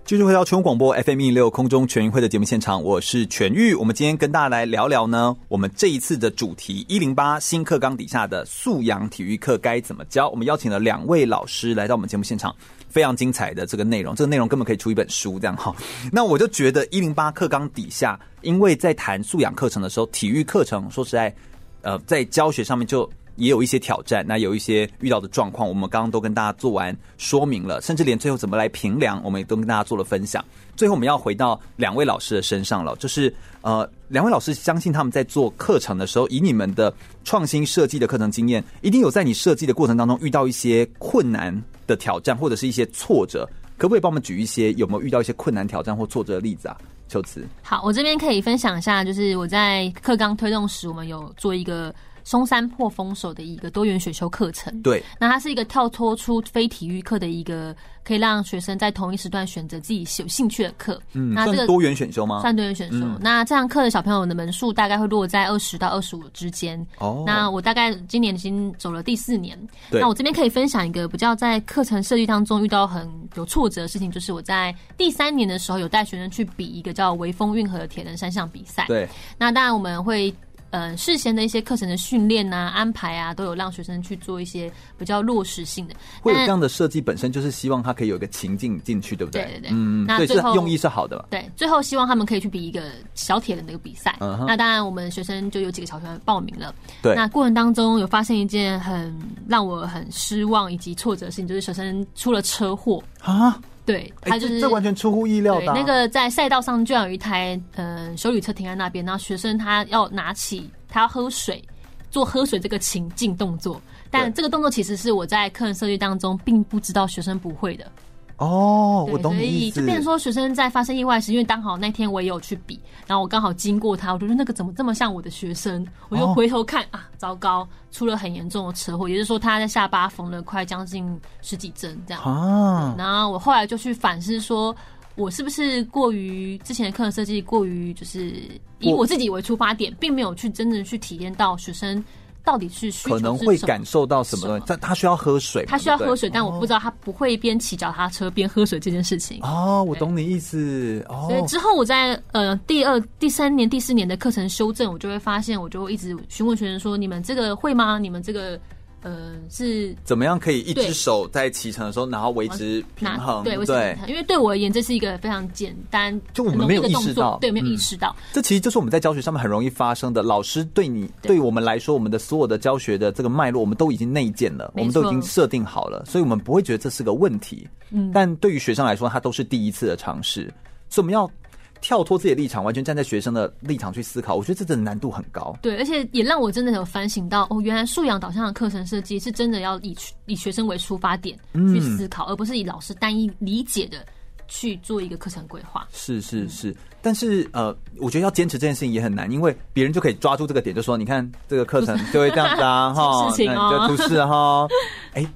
继续回到全国广播 FM 一零六空中全运会的节目现场，我是全玉。我们今天跟大家来聊聊呢，我们这一次的主题一零八新课纲底下的素养体育课该怎么教？我们邀请了两位老师来到我们节目现场。非常精彩的这个内容，这个内容根本可以出一本书这样哈。那我就觉得一零八课纲底下，因为在谈素养课程的时候，体育课程说实在，呃，在教学上面就也有一些挑战，那有一些遇到的状况，我们刚刚都跟大家做完说明了，甚至连最后怎么来评量，我们也都跟大家做了分享。最后我们要回到两位老师的身上了，就是呃，两位老师相信他们在做课程的时候，以你们的创新设计的课程经验，一定有在你设计的过程当中遇到一些困难的挑战或者是一些挫折，可不可以帮我们举一些有没有遇到一些困难挑战或挫折的例子啊？秋瓷，好，我这边可以分享一下，就是我在课纲推动时，我们有做一个。松山破风手的一个多元选修课程，对，那它是一个跳脱出非体育课的一个，可以让学生在同一时段选择自己有兴趣的课。嗯，那这个多元选修吗？算多元选修。嗯、那这堂课的小朋友的门数大概会落在二十到二十五之间。哦，那我大概今年已经走了第四年。对，那我这边可以分享一个比较在课程设计当中遇到很有挫折的事情，就是我在第三年的时候有带学生去比一个叫微风运河的铁人三项比赛。对，那当然我们会。呃，事先的一些课程的训练啊、安排啊，都有让学生去做一些比较落实性的。会有这样的设计，本身就是希望他可以有一个情境进去，对不对？对对对。嗯，那最后用意是好的。对，最后希望他们可以去比一个小铁人的一个比赛。那当然，我们学生就有几个小学生报名了。对。那过程当中有发生一件很让我很失望以及挫折的事情，就是学生出了车祸啊。对，他就是、欸、这，这完全出乎意料的、啊。那个在赛道上，就有一台呃修理车停在那边，然后学生他要拿起，他要喝水，做喝水这个情境动作，但这个动作其实是我在课程设计当中并不知道学生不会的。哦，我懂你。所以就变成说，学生在发生意外时，因为刚好那天我也有去比，然后我刚好经过他，我觉得那个怎么这么像我的学生？我就回头看、哦、啊，糟糕，出了很严重的车祸，也就是说他在下巴缝了快将近十几针这样。啊，然后我后来就去反思说，我是不是过于之前的课程设计过于就是以我自己为出发点，并没有去真正去体验到学生。到底是需可能会感受到什么？他他需要喝水，他需要喝水，但我不知道他不会边骑脚踏车边喝水这件事情。哦，我懂你意思。哦，所以之后我在呃第二、第三年、第四年的课程修正，我就会发现，我就会一直询问学生说：“你们这个会吗？你们这个？”呃，是怎么样可以一只手在骑乘的时候，然后维持平衡？对对，因为对我而言，这是一个非常简单，就我们没有意识到，对，没有意识到。这其实就是我们在教学上面很容易发生的。老师对你，对我们来说，我们的所有的教学的这个脉络，我们都已经内建了，我们都已经设定好了，所以我们不会觉得这是个问题。嗯，但对于学生来说，他都是第一次的尝试，所以我们要。跳脱自己的立场，完全站在学生的立场去思考，我觉得这真的难度很高。对，而且也让我真的有反省到，哦，原来素养导向的课程设计是真的要以以学生为出发点去思考，嗯、而不是以老师单一理解的去做一个课程规划。是是是，但是呃，我觉得要坚持这件事情也很难，因为别人就可以抓住这个点，就说你看这个课程就会这样子啊，哈，事情哦，就出事哈，哎。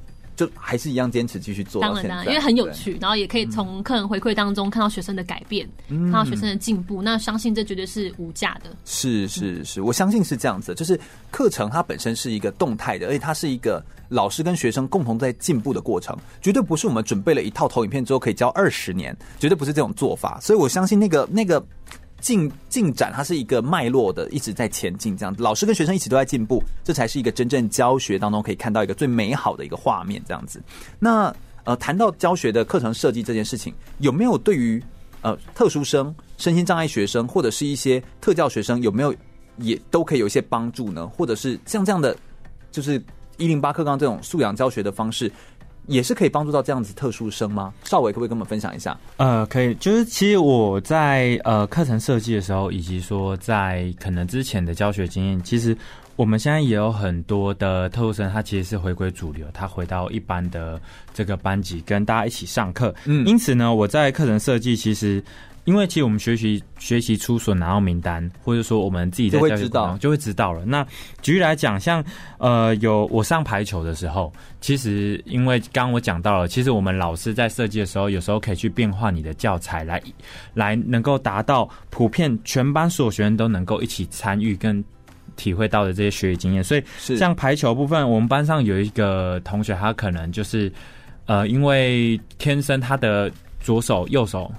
就还是一样坚持继续做，当然当然，因为很有趣，然后也可以从客人回馈当中看到学生的改变，嗯、看到学生的进步，那相信这绝对是无价的。是是是，我相信是这样子，就是课程它本身是一个动态的，而且它是一个老师跟学生共同在进步的过程，绝对不是我们准备了一套投影片之后可以教二十年，绝对不是这种做法。所以我相信那个那个。进进展，它是一个脉络的，一直在前进，这样。老师跟学生一起都在进步，这才是一个真正教学当中可以看到一个最美好的一个画面，这样子。那呃，谈到教学的课程设计这件事情，有没有对于呃特殊生、身心障碍学生或者是一些特教学生，有没有也都可以有一些帮助呢？或者是像这样的，就是一零八课纲这种素养教学的方式，也是可以帮助到这样子特殊生吗？少伟可不可以跟我们分享一下？呃，可以，就是其实我在呃课程设计的时候，以及说在可能之前的教学经验，其实我们现在也有很多的特殊生，他其实是回归主流，他回到一般的这个班级跟大家一起上课。嗯，因此呢，我在课程设计其实。因为其实我们学习学习出所拿到名单，或者说我们自己在教学当中就会知道了。那举例来讲，像呃有我上排球的时候，其实因为刚刚我讲到了，其实我们老师在设计的时候，有时候可以去变化你的教材来，来来能够达到普遍全班所有学生都能够一起参与跟体会到的这些学习经验。所以像排球部分，我们班上有一个同学，他可能就是呃因为天生他的左手右手。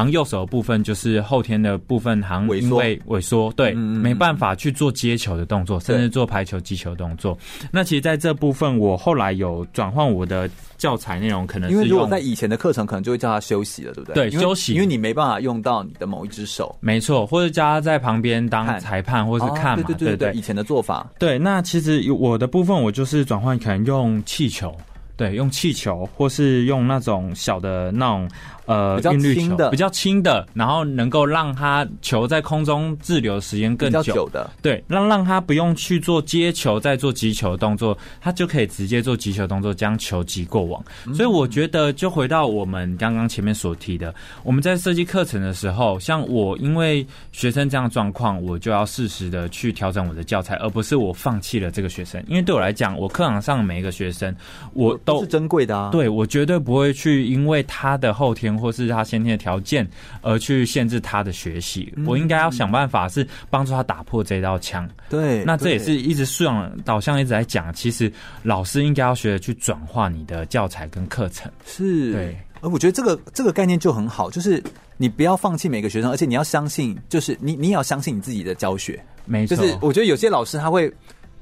好像右手的部分就是后天的部分，好像因为萎缩，对，没办法去做接球的动作，甚至做排球击球动作。那其实在这部分，我后来有转换我的教材内容，可能是因为如果在以前的课程，可能就会叫他休息了，对不对？对，休息，因为你没办法用到你的某一只手，没错，或者叫他在旁边当裁判，或是看嘛，对对对对，以前的做法。对，那其实我的部分，我就是转换，可能用气球。对，用气球，或是用那种小的那种呃比较轻的、比较轻的，然后能够让它球在空中滞留时间更久，久的。对，让让它不用去做接球再做击球动作，它就可以直接做击球动作，将球击过网。嗯。所以我觉得，就回到我们刚刚前面所提的，我们在设计课程的时候，像我因为学生这样状况，我就要适时的去调整我的教材，而不是我放弃了这个学生。因为对我来讲，我课堂上每一个学生，我都。都是珍贵的啊！对，我绝对不会去因为他的后天或是他先天的条件而去限制他的学习。嗯、我应该要想办法是帮助他打破这道墙。对，那这也是一直素养导向一直在讲，其实老师应该要学着去转化你的教材跟课程。是，对。而我觉得这个这个概念就很好，就是你不要放弃每个学生，而且你要相信，就是你你也要相信你自己的教学。没错，就是我觉得有些老师他会。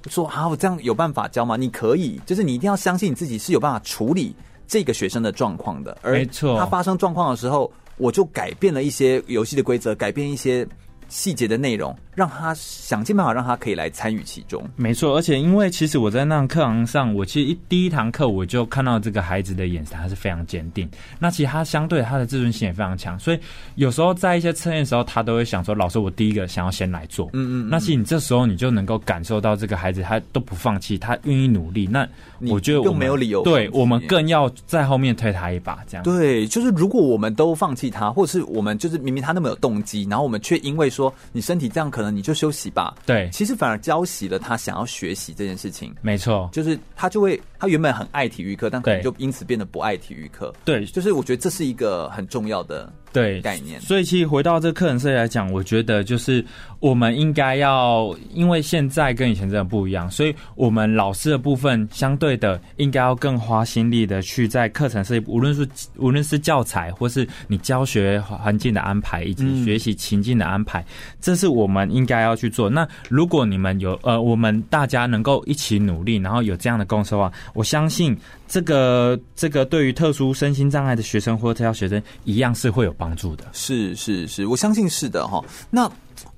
说啊，我这样有办法教吗？你可以，就是你一定要相信你自己是有办法处理这个学生的状况的。没错，他发生状况的时候，我就改变了一些游戏的规则，改变一些。细节的内容，让他想尽办法让他可以来参与其中。没错，而且因为其实我在那堂课堂上，我其实一第一堂课我就看到这个孩子的眼神，他是非常坚定。那其实他相对他的自尊心也非常强，所以有时候在一些测验的时候，他都会想说：“老师，我第一个想要先来做。”嗯嗯。那其实你这时候你就能够感受到这个孩子他都不放弃，他愿意努力。那我觉得我更没有理由，对我们更要在后面推他一把。这样对，就是如果我们都放弃他，或者是我们就是明明他那么有动机，然后我们却因为说你身体这样可能你就休息吧。对，其实反而浇熄了他想要学习这件事情。没错，就是他就会，他原本很爱体育课，但可能就因此变得不爱体育课。对，就是我觉得这是一个很重要的。对概念，所以其实回到这个课程设计来讲，我觉得就是我们应该要，因为现在跟以前真的不一样，所以我们老师的部分相对的应该要更花心力的去在课程设计，无论是无论是教材或是你教学环境的安排，以及学习情境的安排，这是我们应该要去做。那如果你们有呃，我们大家能够一起努力，然后有这样的共识的话，我相信。这个这个对于特殊身心障碍的学生或特教学生一样是会有帮助的。是是是，我相信是的哈。那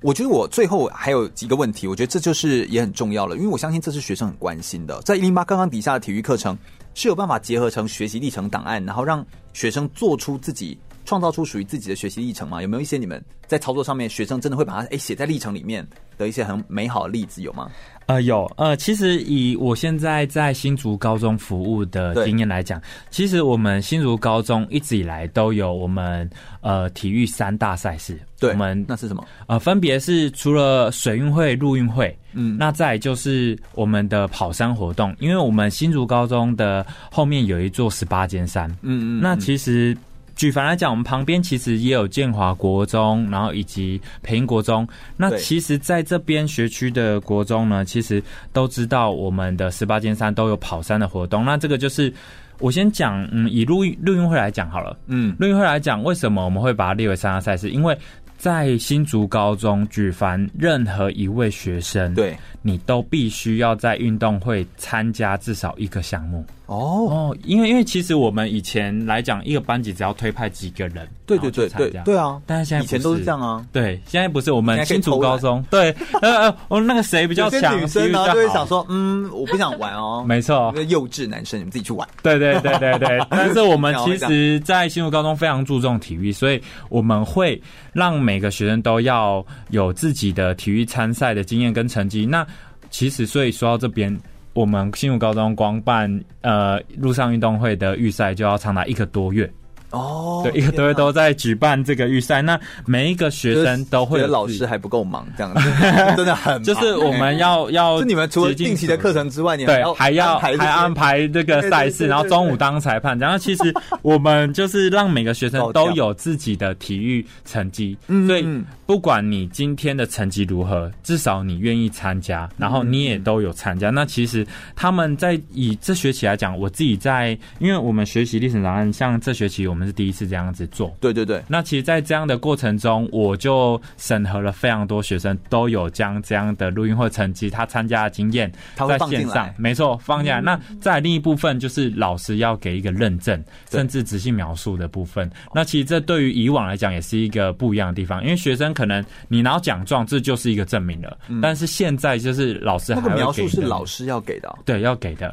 我觉得我最后还有几个问题，我觉得这就是也很重要了，因为我相信这是学生很关心的。在一零八刚刚底下的体育课程是有办法结合成学习历程档案，然后让学生做出自己创造出属于自己的学习历程吗？有没有一些你们在操作上面，学生真的会把它诶写在历程里面的一些很美好的例子有吗？呃，有呃，其实以我现在在新竹高中服务的经验来讲，其实我们新竹高中一直以来都有我们呃体育三大赛事。对，我们那是什么？呃，分别是除了水运会、陆运会，嗯，那再就是我们的跑山活动，因为我们新竹高中的后面有一座十八间山，嗯，嗯嗯，那其实。举凡来讲，我们旁边其实也有建华国中，然后以及培英国中。那其实在这边学区的国中呢，其实都知道我们的十八尖山都有跑山的活动。那这个就是我先讲，嗯，以陆运陆运会来讲好了，嗯，陆运会来讲，为什么我们会把它列为三大赛事？因为在新竹高中举凡任何一位学生，对，你都必须要在运动会参加至少一个项目。哦。哦，因为因为其实我们以前来讲，一个班级只要推派几个人，对对对对对啊！但是现在以前都是这样啊，对，现在不是我们新竹高中，对，呃呃，我那个谁比较强，女生呢就会想说，嗯，我不想玩哦，没错，那个幼稚男生你们自己去玩，对对对对对。但是我们其实，在新竹高中非常注重体育，所以我们会让每个学生都要有自己的体育参赛的经验跟成绩。那其实，所以说到这边。我们新竹高中光办呃路上运动会的预赛就要长达一个多月。哦，对，一个多月都在举办这个预赛，那每一个学生都会，老师还不够忙，这样子 真的很，就是我们要要，就你们除了定期的课程之外，你对还要还安排这个赛事，然后中午当裁判，然后其实我们就是让每个学生都有自己的体育成绩，所以不管你今天的成绩如何，至少你愿意参加，然后你也都有参加。那其实他们在以这学期来讲，我自己在，因为我们学习历史档案，像这学期我们。是第一次这样子做，对对对。那其实，在这样的过程中，我就审核了非常多学生都有将这样的录音或成绩，他参加的经验在线上，没错，放进来。那在另一部分就是老师要给一个认证，甚至仔细描述的部分。那其实这对于以往来讲也是一个不一样的地方，因为学生可能你拿到奖状，这就是一个证明了。但是现在就是老师还那个描述是老师要给的，对，要给的。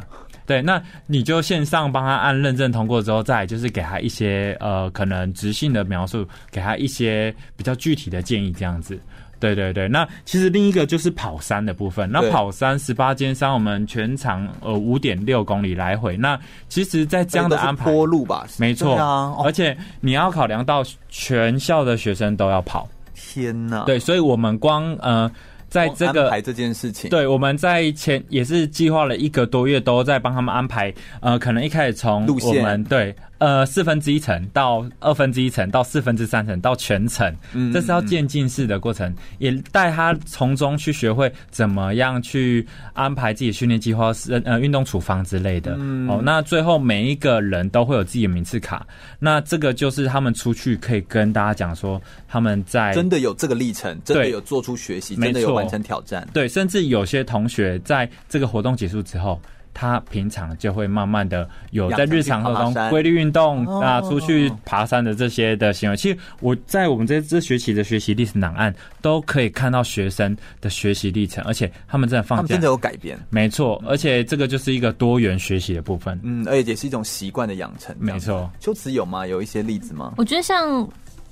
对，那你就线上帮他按认证通过之后，再就是给他一些呃可能直性的描述，给他一些比较具体的建议，这样子。对对对，那其实另一个就是跑山的部分。那跑山十八间山，我们全长呃五点六公里来回。那其实，在这样的安排，坡路吧，没错。啊哦、而且你要考量到全校的学生都要跑。天呐，对，所以我们光呃。在这个安排这件事情，对，我们在前也是计划了一个多月，都在帮他们安排。呃，可能一开始从我们对。呃，四分之一层到二分之一层到四分之三层到全程，嗯，这是要渐进式的过程，也带他从中去学会怎么样去安排自己训练计划，是呃运动处方之类的。嗯，哦，那最后每一个人都会有自己的名次卡，那这个就是他们出去可以跟大家讲说，他们在真的有这个历程，真的有做出学习，真的有完成挑战。对，甚至有些同学在这个活动结束之后。他平常就会慢慢的有在日常当中规律运动啊，出去爬山的这些的行为。其实我在我们这这学期的学习历史档案都可以看到学生的学习历程，而且他们真的放假，真的有改变。没错，而且这个就是一个多元学习的部分。嗯，而且也是一种习惯的养成。没错，秋慈有吗？有一些例子吗？我觉得像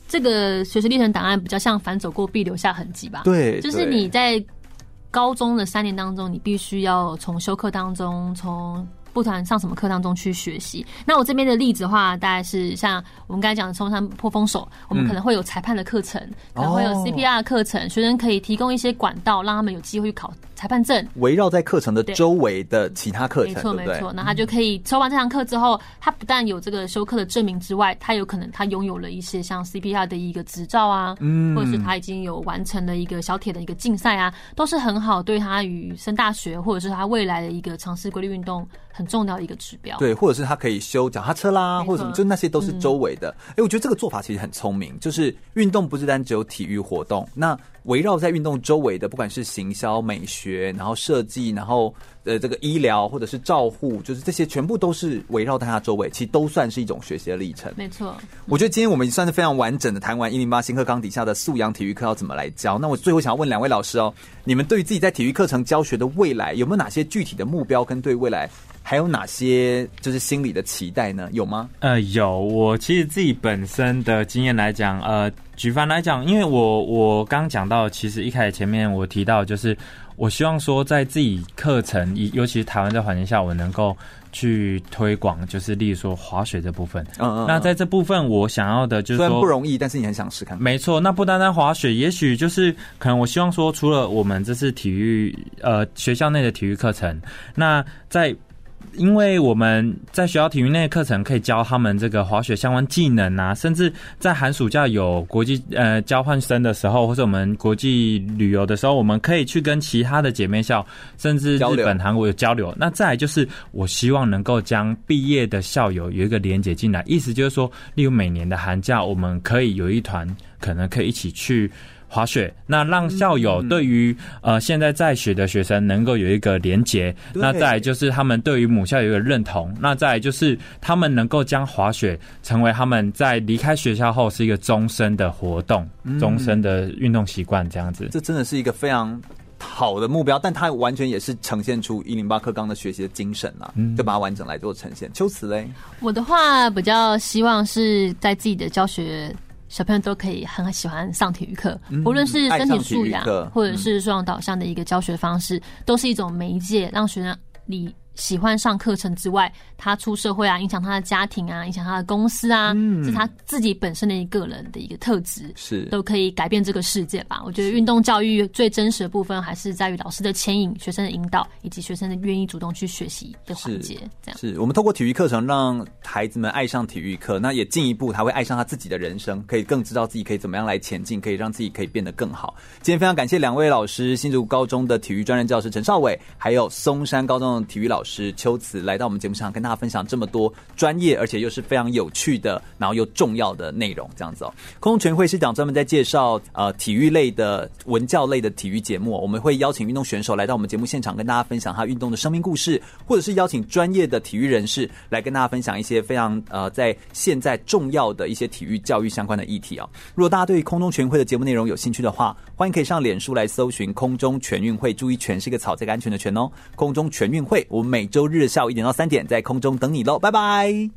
这个学习历程档案比较像反走过必留下痕迹吧。对，就是你在。高中的三年当中，你必须要从修课当中从。不管上什么课当中去学习。那我这边的例子的话，大概是像我们刚才讲的冲山破风手，我们可能会有裁判的课程，可能会有 CPR 的课程，学生可以提供一些管道，让他们有机会去考裁判证。围绕在课程的周围的其他课程，没错没错。那他就可以抽完这堂课之后，他不但有这个修课的证明之外，他有可能他拥有了一些像 CPR 的一个执照啊，嗯，或者是他已经有完成了一个小铁的一个竞赛啊，都是很好对他与升大学或者是他未来的一个尝试规律运动。很重要的一个指标，对，或者是他可以修脚踏车啦，或者什么，就那些都是周围的。哎、嗯，我觉得这个做法其实很聪明，就是运动不是单只有体育活动，那围绕在运动周围的，不管是行销、美学，然后设计，然后呃这个医疗或者是照护，就是这些全部都是围绕在他周围，其实都算是一种学习的历程。没错，我觉得今天我们算是非常完整的谈完一零八新课纲底下的素养体育课要怎么来教。那我最后想要问两位老师哦，你们对于自己在体育课程教学的未来，有没有哪些具体的目标跟对未来？还有哪些就是心理的期待呢？有吗？呃，有。我其实自己本身的经验来讲，呃，举凡来讲，因为我我刚讲到，其实一开始前面我提到，就是我希望说，在自己课程，尤其是台湾这环境下，我能够去推广，就是例如说滑雪这部分。嗯，嗯嗯。那在这部分，我想要的就是说，虽然不容易，但是你很想试看。没错，那不单单滑雪，也许就是可能我希望说，除了我们这次体育，呃，学校内的体育课程，那在因为我们在学校体育内课程可以教他们这个滑雪相关技能啊，甚至在寒暑假有国际呃交换生的时候，或者我们国际旅游的时候，我们可以去跟其他的姐妹校，甚至日本、韩国有交流。那再来就是，我希望能够将毕业的校友有一个连接进来，意思就是说，例如每年的寒假，我们可以有一团，可能可以一起去。滑雪，那让校友对于呃现在在学的学生能够有一个连结，那再来就是他们对于母校有一个认同，那再来就是他们能够将滑雪成为他们在离开学校后是一个终身的活动，终身的运动习惯这样子。这真的是一个非常好的目标，但它完全也是呈现出一零八课纲的学习的精神啊，就把它完整来做呈现。秋慈嘞，我的话比较希望是在自己的教学。小朋友都可以很喜欢上体育课，无论是身体素养，或者是素养导向的一个教学方式，都是一种媒介，让学生你。喜欢上课程之外，他出社会啊，影响他的家庭啊，影响他的公司啊，嗯、是他自己本身的一个人的一个特质，是都可以改变这个世界吧。我觉得运动教育最真实的部分，还是在于老师的牵引、学生的引导，以及学生的愿意主动去学习的环节。这样是我们透过体育课程让孩子们爱上体育课，那也进一步他会爱上他自己的人生，可以更知道自己可以怎么样来前进，可以让自己可以变得更好。今天非常感谢两位老师，新竹高中的体育专任教师陈少伟，还有松山高中的体育老师是秋慈。来到我们节目上，跟大家分享这么多专业而且又是非常有趣的，然后又重要的内容，这样子哦。空中全运会是讲专门在介绍呃体育类的文教类的体育节目，我们会邀请运动选手来到我们节目现场，跟大家分享他运动的生命故事，或者是邀请专业的体育人士来跟大家分享一些非常呃在现在重要的一些体育教育相关的议题哦。如果大家对于空中全运会的节目内容有兴趣的话，欢迎可以上脸书来搜寻空中全运会，注意“全”是个草这个安全的“全”哦。空中全运会，我们每周日下午一点到三点在空中等你喽，拜拜。